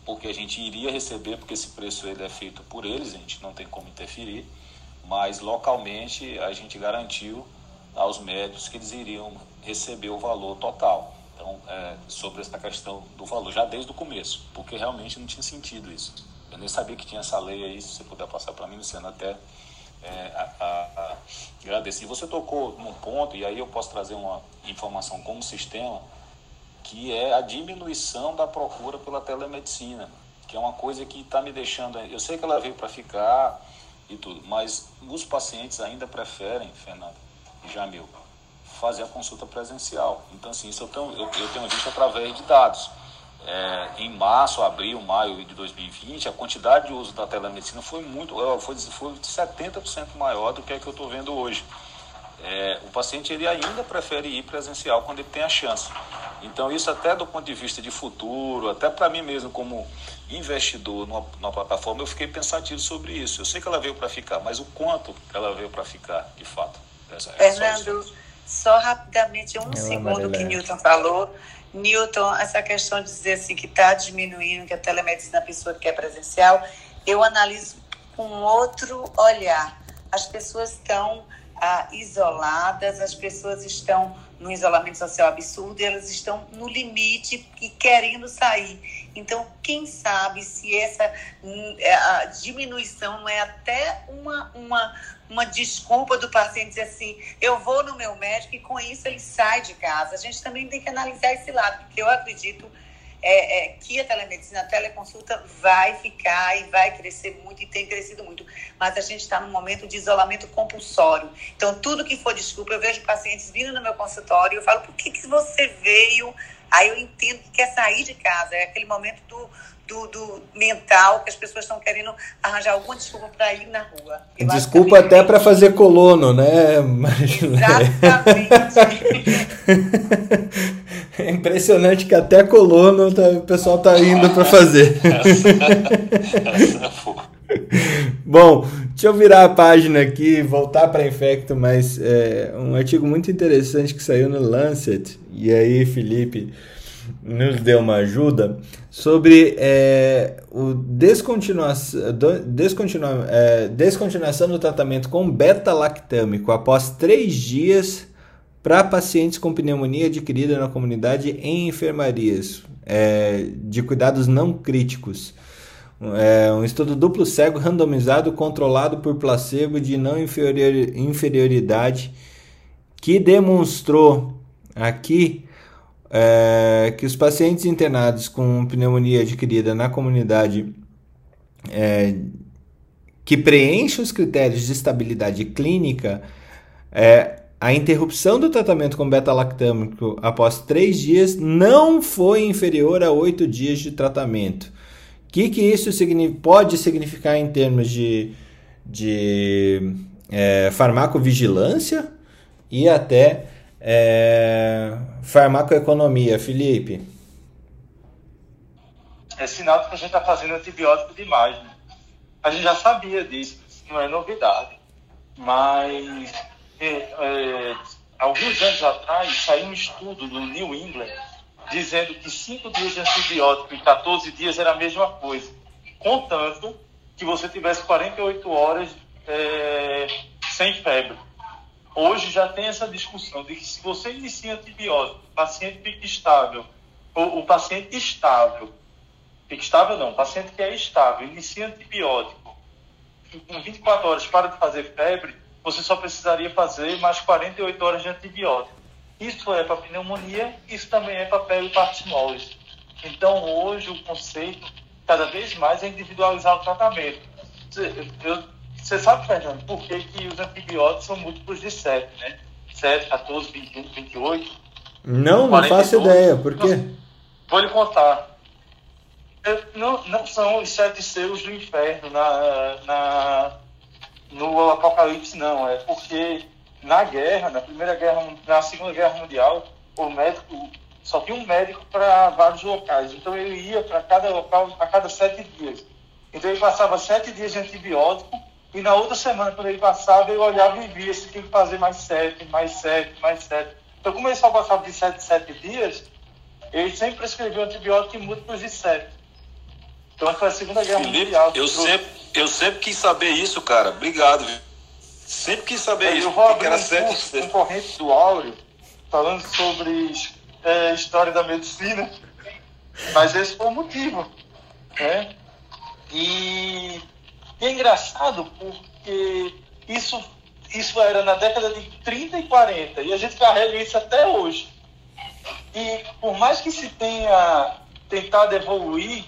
porque a gente iria receber, porque esse preço ele é feito por eles, a gente não tem como interferir, mas localmente a gente garantiu aos médicos que eles iriam receber o valor total. Então, é, sobre essa questão do valor, já desde o começo, porque realmente não tinha sentido isso. Eu nem sabia que tinha essa lei aí, se você puder passar para mim, Luciano, até é, a, a, agradecer. Você tocou num ponto, e aí eu posso trazer uma informação como sistema, que é a diminuição da procura pela telemedicina, que é uma coisa que está me deixando. Eu sei que ela veio para ficar e tudo, mas os pacientes ainda preferem, Fernando e Jamil, fazer a consulta presencial. Então, assim, isso eu tenho, eu, eu tenho visto através de dados. É, em março, abril, maio de 2020, a quantidade de uso da telemedicina foi muito, foi, foi 70% maior do que a que eu estou vendo hoje. é, o paciente ele ainda prefere ir presencial quando ele tem a chance. Então, isso até do ponto de vista de futuro, até para mim mesmo como investidor numa, numa, plataforma, eu fiquei pensativo sobre isso. Eu sei que ela veio para ficar, mas o quanto ela veio para ficar, de fato. Fernando, só, rapidamente um segundo que Newton falou. Newton, essa questão de dizer assim que está diminuindo, que a telemedicina a pessoa que quer presencial, eu analiso com outro olhar. As pessoas estão ah, isoladas, as pessoas estão no isolamento social absurdo e elas estão no limite e querendo sair. Então, quem sabe se essa hum, é, diminuição não é até uma, uma, uma desculpa do paciente dizer assim, eu vou no meu médico e com isso ele sai de casa. A gente também tem que analisar esse lado, porque eu acredito é, é, que a telemedicina, a teleconsulta vai ficar e vai crescer muito e tem crescido muito. Mas a gente está num momento de isolamento compulsório. Então, tudo que for desculpa, eu vejo pacientes vindo no meu consultório e eu falo, por que, que você veio? Aí eu entendo que quer sair de casa. É aquele momento do, do, do mental que as pessoas estão querendo arranjar alguma desculpa para ir na rua. Eu desculpa até para fazer colono, né? Exatamente. [LAUGHS] É impressionante que até colono tá, o pessoal tá indo para fazer. [LAUGHS] Bom, deixa eu virar a página aqui, voltar para Infecto, mas é um artigo muito interessante que saiu no Lancet, e aí, Felipe, nos deu uma ajuda sobre é, o descontinuação, descontinua, é, descontinuação do tratamento com beta-lactâmico após três dias para pacientes com pneumonia adquirida na comunidade em enfermarias é, de cuidados não críticos. É um estudo duplo cego randomizado controlado por placebo de não inferioridade que demonstrou aqui é, que os pacientes internados com pneumonia adquirida na comunidade é, que preenchem os critérios de estabilidade clínica é, a interrupção do tratamento com beta-lactâmico após três dias não foi inferior a oito dias de tratamento. O que, que isso pode significar em termos de, de é, farmacovigilância e até é, farmacoeconomia, Felipe? É sinal de que a gente está fazendo antibiótico demais. Né? A gente já sabia disso, não é novidade. Mas é, alguns anos atrás saiu um estudo do New England dizendo que 5 dias de antibiótico e 14 dias era a mesma coisa, contanto que você tivesse 48 horas é, sem febre. Hoje já tem essa discussão de que se você inicia antibiótico, o paciente fica estável, ou o paciente estável, fica estável não, o paciente que é estável, inicia antibiótico, com 24 horas para de fazer febre, você só precisaria fazer mais 48 horas de antibiótico. Isso é para pneumonia, isso também é para peripartimose. Então, hoje, o conceito, cada vez mais, é individualizar o tratamento. Você, sabe, Fernando, por que, que os antibióticos são múltiplos de 7, né? 7, 14, 21, 28? Não, 42, não faço ideia. Por quê? Não, vou lhe contar. Não, não são os sete selos do inferno na, na no Apocalipse não, é porque na guerra, na primeira guerra, na segunda guerra mundial, o médico só tinha um médico para vários locais, então ele ia para cada local a cada sete dias. Então ele passava sete dias de antibiótico e na outra semana, quando ele passava, ele olhava e via se tinha que fazer mais sete, mais sete, mais sete. Então, como ele só passava de sete, sete dias, ele sempre prescreveu antibiótico em múltiplos de sete. Então foi a Segunda Guerra Felipe, Mundial. Eu sempre, eu sempre quis saber isso, cara. Obrigado. Viu? Sempre quis saber é, isso. Eu vou abrir era um curso, um corrente do Áureo, falando sobre é, história da medicina. Mas esse foi o motivo. Né? E, e é engraçado porque isso, isso era na década de 30 e 40 e a gente carrega isso até hoje. E por mais que se tenha tentado evoluir,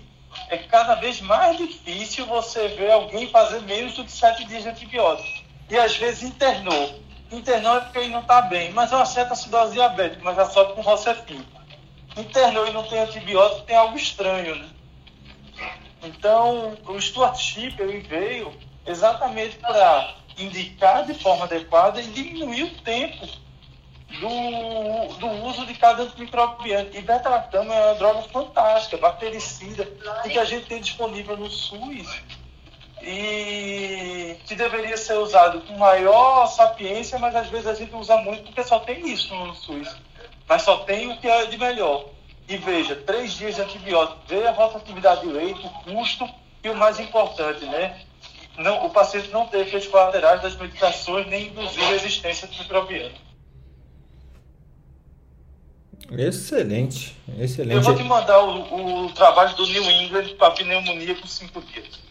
é cada vez mais difícil você ver alguém fazer menos do que sete dias de antibiótico. E às vezes internou. Internou é porque ele não está bem, mas é uma certa acidose diabética, mas já sobe com Rocefin. Internou e não tem antibiótico, tem algo estranho, né? Então, o Stuart Ship ele veio exatamente para indicar de forma adequada e diminuir o tempo do, do uso de cada antimicrobiano. E beta-lactam é uma droga fantástica, bactericida, que a gente tem disponível no SUS e que deveria ser usado com maior sapiência, mas às vezes a gente usa muito porque só tem isso no SUS. Mas só tem o que é de melhor. E veja, três dias de antibiótico, veja a rotatividade de leito, o custo e o mais importante, né? Não, o paciente não ter efeitos colaterais das medicações, nem induzir resistência microbiana. Excelente, excelente. Eu vou te mandar o, o trabalho do New England para pneumonia por cinco dias.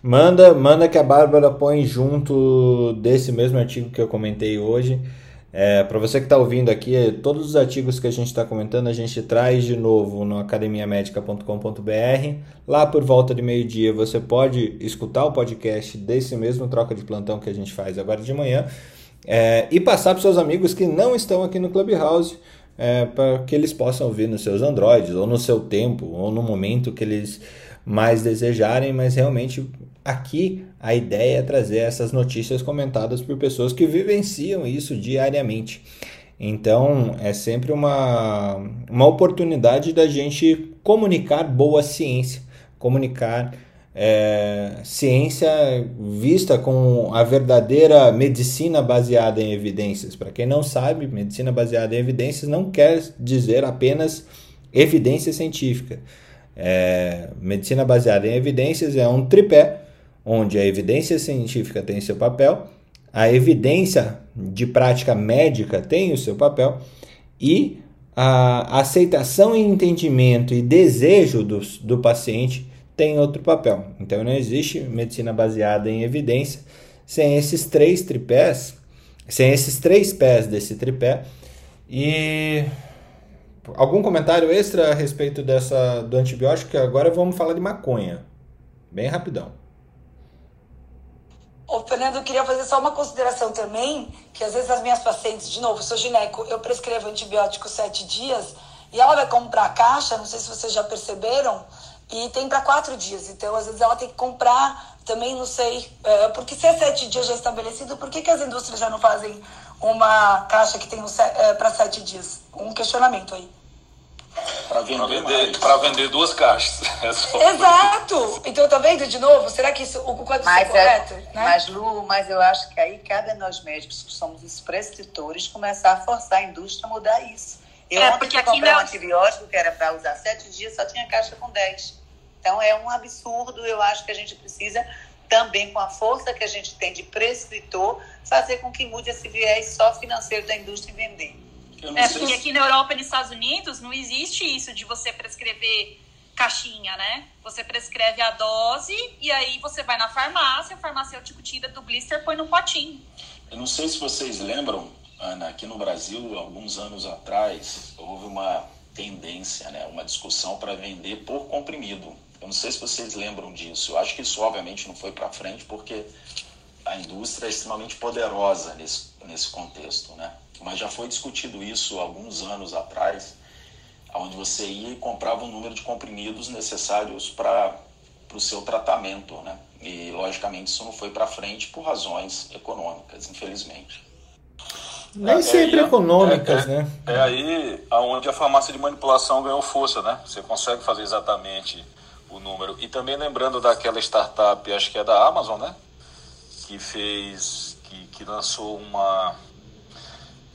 Manda, manda que a Bárbara põe junto desse mesmo artigo que eu comentei hoje. É, para você que está ouvindo aqui, todos os artigos que a gente está comentando a gente traz de novo no academiamedica.com.br. Lá por volta de meio-dia você pode escutar o podcast desse mesmo troca de plantão que a gente faz agora de manhã é, e passar para seus amigos que não estão aqui no Clubhouse é, para que eles possam ouvir nos seus Androids ou no seu tempo ou no momento que eles mais desejarem, mas realmente Aqui a ideia é trazer essas notícias comentadas por pessoas que vivenciam isso diariamente. Então é sempre uma, uma oportunidade da gente comunicar boa ciência, comunicar é, ciência vista com a verdadeira medicina baseada em evidências. Para quem não sabe, medicina baseada em evidências não quer dizer apenas evidência científica. É, medicina baseada em evidências é um tripé onde a evidência científica tem seu papel, a evidência de prática médica tem o seu papel e a aceitação e entendimento e desejo do, do paciente tem outro papel. Então não existe medicina baseada em evidência sem esses três tripés, sem esses três pés desse tripé. E algum comentário extra a respeito dessa do antibiótico? Agora vamos falar de maconha, bem rapidão. Ô, Fernando, eu queria fazer só uma consideração também, que às vezes as minhas pacientes, de novo, sou gineco, eu prescrevo antibiótico sete dias e ela vai comprar a caixa, não sei se vocês já perceberam, e tem para quatro dias. Então, às vezes ela tem que comprar, também não sei, é, porque se é sete dias já estabelecido, por que, que as indústrias já não fazem uma caixa que tem um, é, para sete dias? Um questionamento aí. Para vender, para vender duas caixas. [LAUGHS] É Exato! Então tá vendo de novo? Será que isso, o quanto mas isso é correto? né? Mas, Lu, mas eu acho que aí cabe a nós médicos, que somos os prescritores, começar a forçar a indústria a mudar isso. Eu é, ontem fui comprar não... um antibiótico que era para usar sete dias, só tinha caixa com dez. Então é um absurdo, eu acho que a gente precisa também com a força que a gente tem de prescritor, fazer com que mude esse viés só financeiro da indústria em vender. É, porque se... aqui na Europa e nos Estados Unidos não existe isso de você prescrever caixinha, né? Você prescreve a dose e aí você vai na farmácia, o farmacêutico tira do blister e põe no potinho. Eu não sei se vocês lembram, Ana, aqui no Brasil, alguns anos atrás, houve uma tendência, né, uma discussão para vender por comprimido. Eu não sei se vocês lembram disso. Eu acho que isso, obviamente, não foi para frente, porque a indústria é extremamente poderosa nesse, nesse contexto, né? Mas já foi discutido isso alguns anos atrás, onde você ia e comprava um número de comprimidos necessários para o seu tratamento, né? E logicamente isso não foi para frente por razões econômicas, infelizmente. Nem é, sempre é, econômicas, é, né? É aí onde a farmácia de manipulação ganhou força, né? Você consegue fazer exatamente o número. E também lembrando daquela startup, acho que é da Amazon, né? Que fez, que, que lançou uma,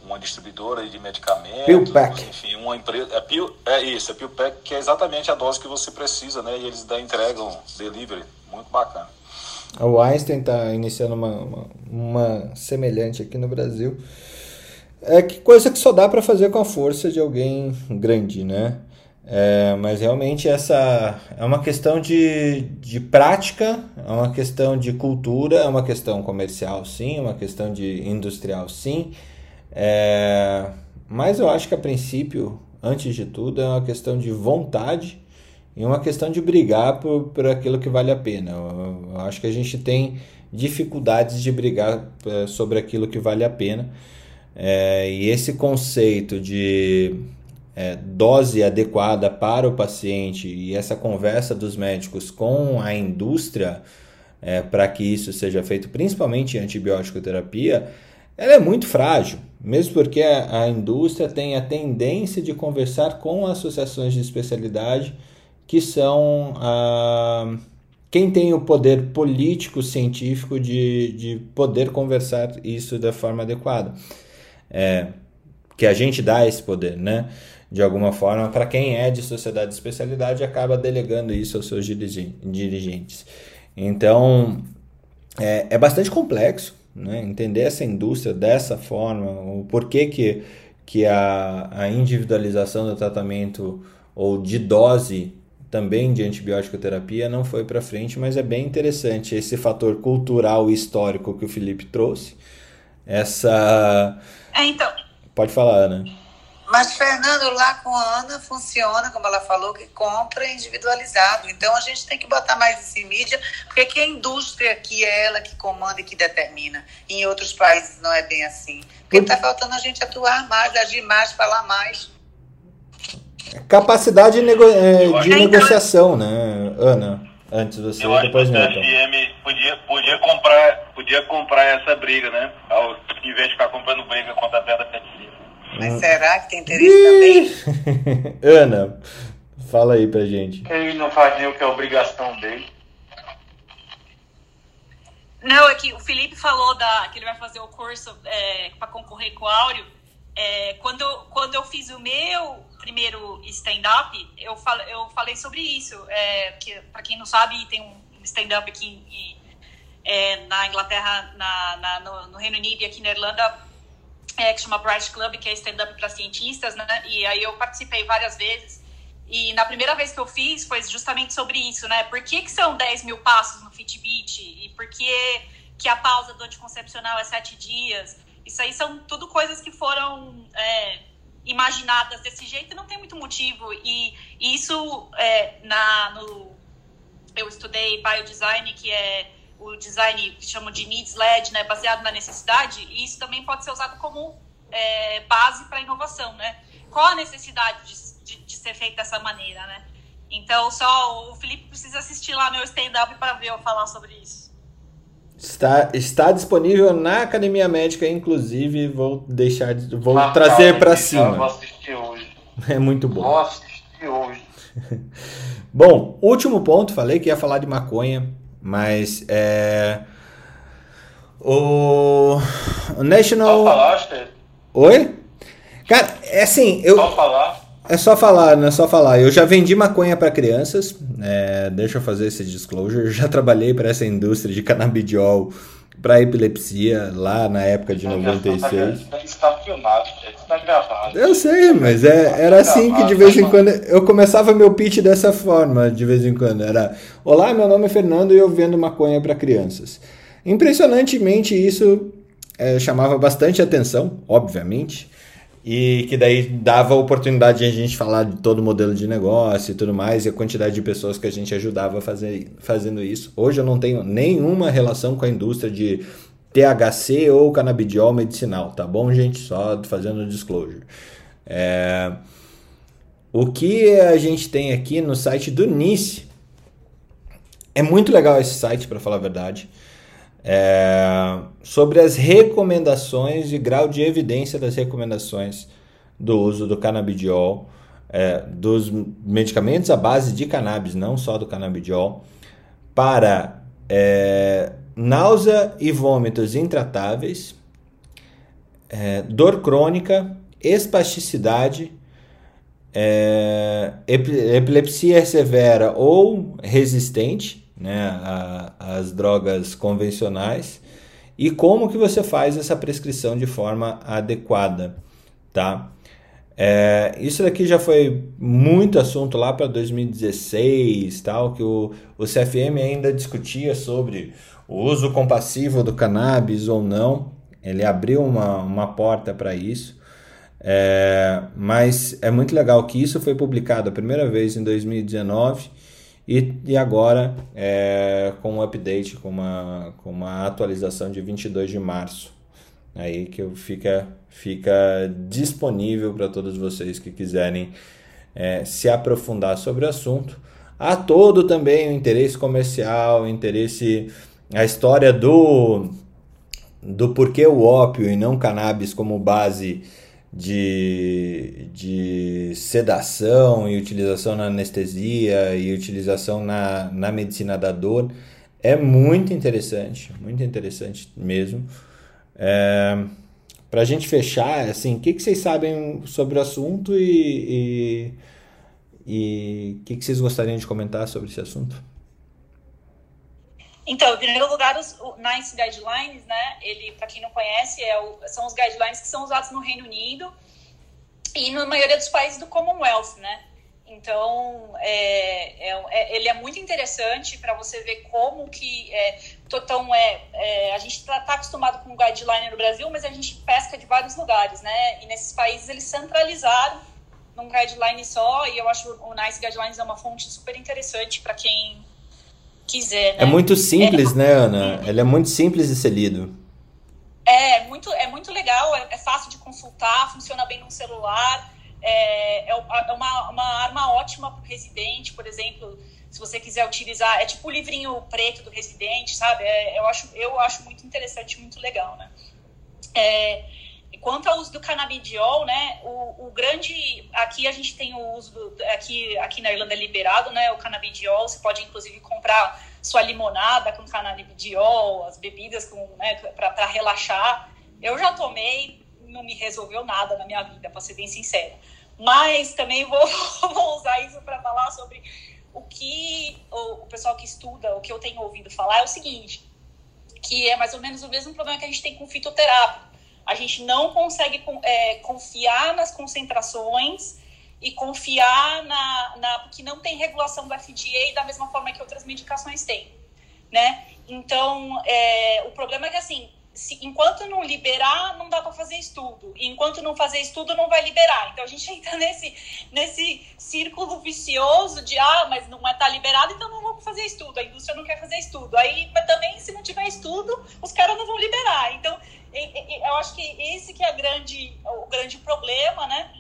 uma distribuidora de medicamentos, enfim, uma empresa, é, Pill, é isso, é PillPack, que é exatamente a dose que você precisa, né? E eles da entregam delivery, muito bacana. O Einstein está iniciando uma, uma, uma, semelhante aqui no Brasil. É que coisa que só dá para fazer com a força de alguém grande, né? É, mas realmente essa é uma questão de, de prática, é uma questão de cultura, é uma questão comercial sim, é uma questão de industrial sim, é, mas eu acho que a princípio, antes de tudo, é uma questão de vontade e uma questão de brigar por, por aquilo que vale a pena. Eu, eu acho que a gente tem dificuldades de brigar é, sobre aquilo que vale a pena. É, e esse conceito de é, dose adequada para o paciente e essa conversa dos médicos com a indústria é, para que isso seja feito, principalmente em antibiótico terapia, ela é muito frágil, mesmo porque a, a indústria tem a tendência de conversar com associações de especialidade que são ah, quem tem o poder político científico de, de poder conversar isso da forma adequada. É, que a gente dá esse poder, né? De alguma forma, para quem é de sociedade de especialidade, acaba delegando isso aos seus dirigentes. Então, é, é bastante complexo né? entender essa indústria dessa forma, o porquê que, que a, a individualização do tratamento ou de dose também de antibiótico terapia não foi para frente, mas é bem interessante esse fator cultural e histórico que o Felipe trouxe. Essa. É, então. Pode falar, Ana. Mas, Fernando, lá com a Ana funciona, como ela falou, que compra individualizado. Então a gente tem que botar mais isso em mídia, porque aqui a indústria que é ela que comanda e que determina. Em outros países não é bem assim. Porque está faltando a gente atuar mais, agir mais, falar mais. Capacidade de, nego é, de negociação, né, Ana? Antes você, Eu depois acho que o CFM podia, podia, comprar, podia comprar essa briga, né? Ao invés de ficar comprando briga contra a pedra fertilizante. Mas será que tem interesse também? [LAUGHS] Ana, fala aí pra gente. Ele não faz nem o que é obrigação dele. Não, é que o Felipe falou da, que ele vai fazer o curso é, para concorrer com o Áureo. É, quando, quando eu fiz o meu primeiro stand-up, eu, fal, eu falei sobre isso. É, que, para quem não sabe, tem um stand-up aqui em, é, na Inglaterra, na, na no, no, Reino Unido e aqui na Irlanda, é, que chama Bright Club, que é stand-up para cientistas, né? E aí eu participei várias vezes. E na primeira vez que eu fiz foi justamente sobre isso, né? Por que, que são 10 mil passos no Fitbit? E por que, que a pausa do anticoncepcional é 7 dias? Isso aí são tudo coisas que foram é, imaginadas desse jeito e não tem muito motivo. E, e isso, é, na, no, eu estudei biodesign, que é o design que chamam de needs led, né, baseado na necessidade, e isso também pode ser usado como é, base para inovação, né? Qual a necessidade de, de, de, ser feito dessa maneira, né? Então, só o Felipe precisa assistir lá meu stand-up para ver eu falar sobre isso. Está, está disponível na Academia Médica, inclusive vou deixar, vou trazer para cima. Vou assistir hoje. [LAUGHS] É muito bom. Vou assistir hoje. [LAUGHS] bom, último ponto, falei que ia falar de maconha. Mas é. O. National. Só falar, Oi? Cara, é assim. Eu... Só falar. É só falar, não é só falar. Eu já vendi maconha para crianças. É, deixa eu fazer esse disclosure. Já trabalhei para essa indústria de canabidiol para epilepsia lá na época de 96. Está filmado, está gravado. Eu sei, mas é, era assim que de vez em quando eu começava meu pitch dessa forma, de vez em quando era: "Olá, meu nome é Fernando e eu vendo maconha para crianças". Impressionantemente isso é, chamava bastante atenção, obviamente e que daí dava a oportunidade de a gente falar de todo o modelo de negócio e tudo mais, e a quantidade de pessoas que a gente ajudava fazer, fazendo isso. Hoje eu não tenho nenhuma relação com a indústria de THC ou canabidiol medicinal, tá bom, gente? Só fazendo disclosure. É... O que a gente tem aqui no site do NICE é muito legal esse site, para falar a verdade é, sobre as recomendações e grau de evidência das recomendações do uso do canabidiol, é, dos medicamentos à base de cannabis, não só do canabidiol, para é, náusea e vômitos intratáveis, é, dor crônica, espasticidade, é, epilepsia severa ou resistente, né, a, as drogas convencionais e como que você faz essa prescrição de forma adequada, tá? É, isso daqui já foi muito assunto lá para 2016, tal, que o, o CFM ainda discutia sobre o uso compassivo do cannabis ou não. Ele abriu uma, uma porta para isso. É, mas é muito legal que isso foi publicado a primeira vez em 2019 e, e agora é, com um update, com uma, com uma atualização de 22 de março, aí que fica, fica disponível para todos vocês que quiserem é, se aprofundar sobre o assunto. há todo também o interesse comercial, o interesse, a história do, do porquê o ópio e não cannabis como base de, de sedação e utilização na anestesia e utilização na, na medicina da dor é muito interessante, muito interessante mesmo. É, Para a gente fechar, assim, o que, que vocês sabem sobre o assunto e o que, que vocês gostariam de comentar sobre esse assunto? Então, em primeiro lugar, os NICE Guidelines, né? Ele, para quem não conhece, é o, são os guidelines que são usados no Reino Unido e na maioria dos países do Commonwealth, né? Então, é, é, é ele é muito interessante para você ver como que é, então, é, é a gente está tá acostumado com guideline no Brasil, mas a gente pesca de vários lugares, né? E nesses países eles centralizaram num guideline só, e eu acho o NICE Guidelines é uma fonte super interessante para quem quiser. Né? É muito simples, é, né, Ana? Ele é muito simples de ser lido. É, muito, é muito legal, é, é fácil de consultar, funciona bem no celular. É, é, é uma, uma arma ótima para o residente, por exemplo, se você quiser utilizar. É tipo o livrinho preto do residente, sabe? É, eu, acho, eu acho muito interessante, muito legal, né? É, quanto ao uso do canabidiol, né, o, o, grande, aqui a gente tem o uso, do, aqui, aqui na Irlanda é liberado, né, o canabidiol, você pode inclusive comprar sua limonada com canabidiol, as bebidas com, né, para relaxar. Eu já tomei, não me resolveu nada na minha vida, para ser bem sincera. Mas também vou, [LAUGHS] vou usar isso para falar sobre o que o, pessoal que estuda, o que eu tenho ouvido falar é o seguinte, que é mais ou menos o mesmo problema que a gente tem com fitoterápico a gente não consegue é, confiar nas concentrações e confiar na, na porque não tem regulação do FDA da mesma forma que outras medicações têm, né? Então, é, o problema é que assim, se, enquanto não liberar, não dá para fazer estudo. E enquanto não fazer estudo, não vai liberar. Então a gente [LAUGHS] entra nesse, nesse círculo vicioso de ah, mas não está liberado, então não vamos fazer estudo. A indústria não quer fazer estudo. Aí, mas também, se não tiver estudo, os caras não vão liberar. Então, eu acho que esse que é grande, o grande problema, né?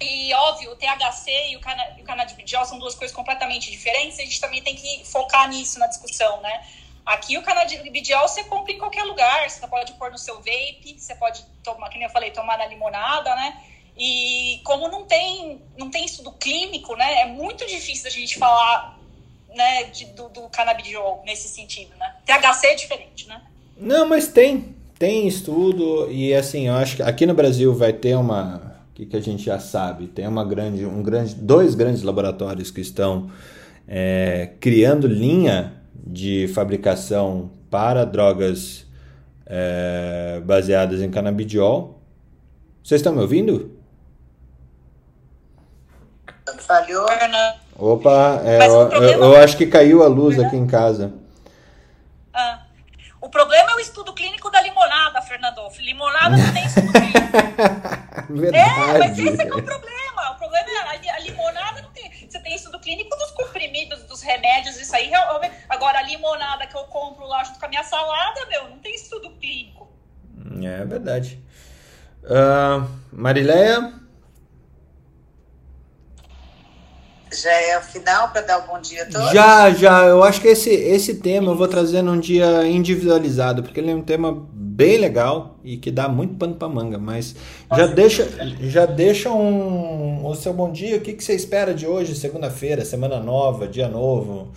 E, óbvio, o THC e o, cana o são duas coisas completamente diferentes, a gente também tem que focar nisso na discussão, né? Aqui o canabidiol você compra em qualquer lugar, você pode pôr no seu vape, você pode tomar, como eu falei, tomar na limonada, né? E como não tem, não tem estudo clínico, né? É muito difícil a gente falar né, de, do, do canabidiol nesse sentido, né? THC é diferente, né? Não, mas tem. Tem estudo e assim, eu acho que aqui no Brasil vai ter uma que, que a gente já sabe, tem uma grande, um grande, dois grandes laboratórios que estão é, criando linha de fabricação para drogas é, baseadas em canabidiol. Vocês estão me ouvindo? Falhou. Opa, é, eu, eu, eu, acho que caiu a luz aqui em casa. Ah. O problema é o estudo clínico da limonada, Fernando. Limonada não tem estudo clínico. [LAUGHS] Verdade. É, mas esse é, é o problema. O problema é a, a limonada não tem. Você tem estudo clínico dos comprimidos, dos remédios, isso aí. Agora, a limonada que eu compro lá junto com a minha salada, meu, não tem estudo clínico. É verdade. Uh, Marileia? Já é o final para dar um bom dia a todos? Já, já. Eu acho que esse, esse tema eu vou trazer num dia individualizado, porque ele é um tema bem legal e que dá muito pano para manga. Mas já deixa, já deixa um, o seu bom dia. O que, que você espera de hoje, segunda-feira, semana nova, dia novo?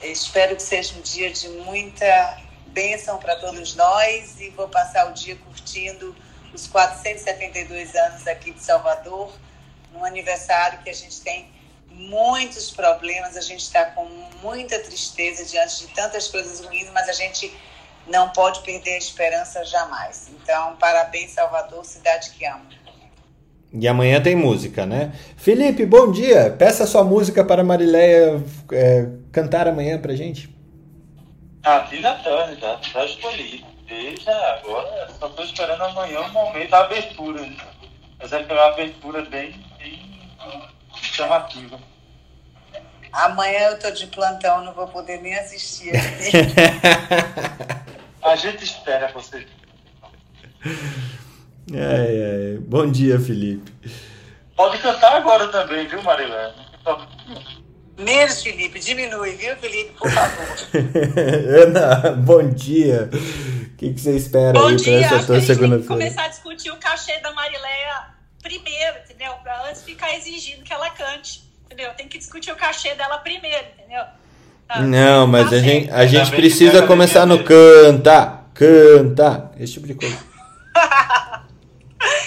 Eu espero que seja um dia de muita bênção para todos nós e vou passar o dia curtindo os 472 anos aqui de Salvador, num aniversário que a gente tem muitos problemas, a gente está com muita tristeza diante de tantas coisas ruins, mas a gente não pode perder a esperança jamais. Então, parabéns, Salvador, cidade que ama. E amanhã tem música, né? Felipe, bom dia. Peça sua música para Marileia é, cantar amanhã pra gente. Ah, Tina Turner, já, já escolhi. Desde agora, só estou esperando amanhã o momento da abertura. Né? Mas é uma abertura bem, bem chamativa. Amanhã eu tô de plantão, não vou poder nem assistir. [LAUGHS] [LAUGHS] A gente espera você. É, é. Bom dia, Felipe. Pode cantar agora também, viu, Marilene? Menos, Felipe, diminui, viu, Felipe, por favor. [LAUGHS] Ana, bom dia. O que, que você espera Bom aí dia, para essa acho que tua a gente tem que segunda-feira? começar a discutir o cachê da Marileia primeiro, entendeu? Pra antes ficar exigindo que ela cante, entendeu? Tem que discutir o cachê dela primeiro, entendeu? Tá? Não, mas a gente, a Ainda gente precisa começar no canta, canta, esse tipo de coisa. [LAUGHS]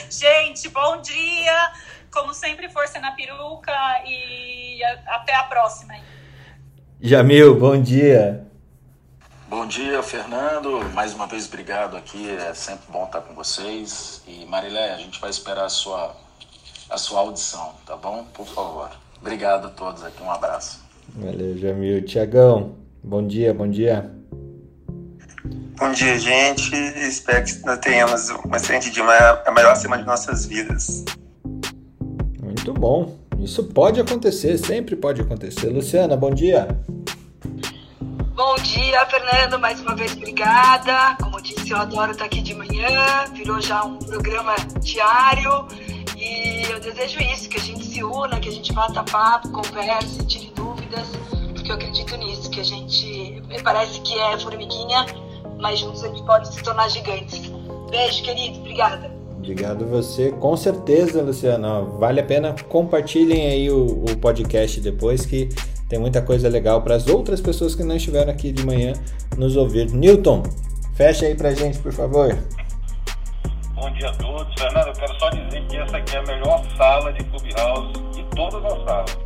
Gente, bom dia! Como sempre, força na peruca e até a próxima. Jamil, bom dia. Bom dia, Fernando. Mais uma vez, obrigado aqui. É sempre bom estar com vocês. E Marilé, a gente vai esperar a sua, a sua audição, tá bom? Por favor. Obrigado a todos aqui. Um abraço. Valeu, Jamil. Tiagão, bom dia, bom dia. Bom dia, gente. Espero que nós tenhamos um excelente dia, uma- a melhor semana de nossas vidas. Muito bom. Isso pode acontecer, sempre pode acontecer. Luciana, bom dia. Bom dia, Fernando. Mais uma vez, obrigada. Como eu disse, eu adoro estar aqui de manhã. Virou já um programa diário. E eu desejo isso, que a gente se una, que a gente bata papo, converse, tire dúvidas, porque eu acredito nisso, que a gente me parece que é formiguinha, mas juntos a gente pode se tornar gigantes. Beijo, querido. Obrigada. Obrigado você. Com certeza, Luciana. Vale a pena compartilhem aí o, o podcast depois que tem muita coisa legal para as outras pessoas que não estiveram aqui de manhã nos ouvir. Newton, fecha aí pra gente, por favor. Bom dia a todos. Fernando, eu quero só dizer que essa aqui é a melhor sala de Clubhouse de todas as salas,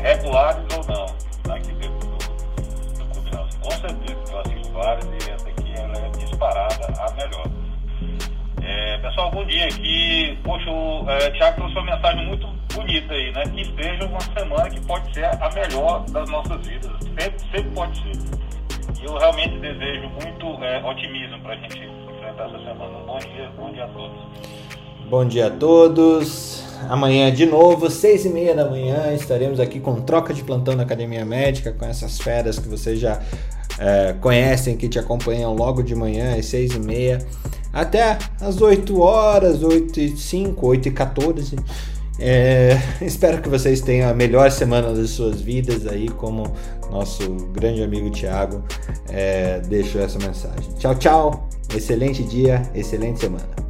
regulares ou não, aqui dentro do, do Clubhouse. Com certeza, eu assisto várias e essa aqui ela é disparada a melhor. É, pessoal, bom dia. Aqui, poxa, o é, Thiago trouxe uma mensagem muito bonita aí, né? Que seja uma semana que pode ser a melhor das nossas vidas. Sempre, sempre pode ser. E eu realmente desejo muito é, otimismo para a gente enfrentar essa semana. Bom dia, bom dia a todos. Bom dia a todos. Amanhã de novo, seis e meia da manhã, estaremos aqui com troca de plantão na Academia Médica, com essas feras que vocês já é, conhecem, que te acompanham logo de manhã, às seis e meia, até às 8 horas, 8 e 5, 8 e 14. É, [LAUGHS] espero que vocês tenham a melhor semana das suas vidas aí, como nosso grande amigo Thiago é, deixou essa mensagem. Tchau, tchau. Excelente dia, excelente semana.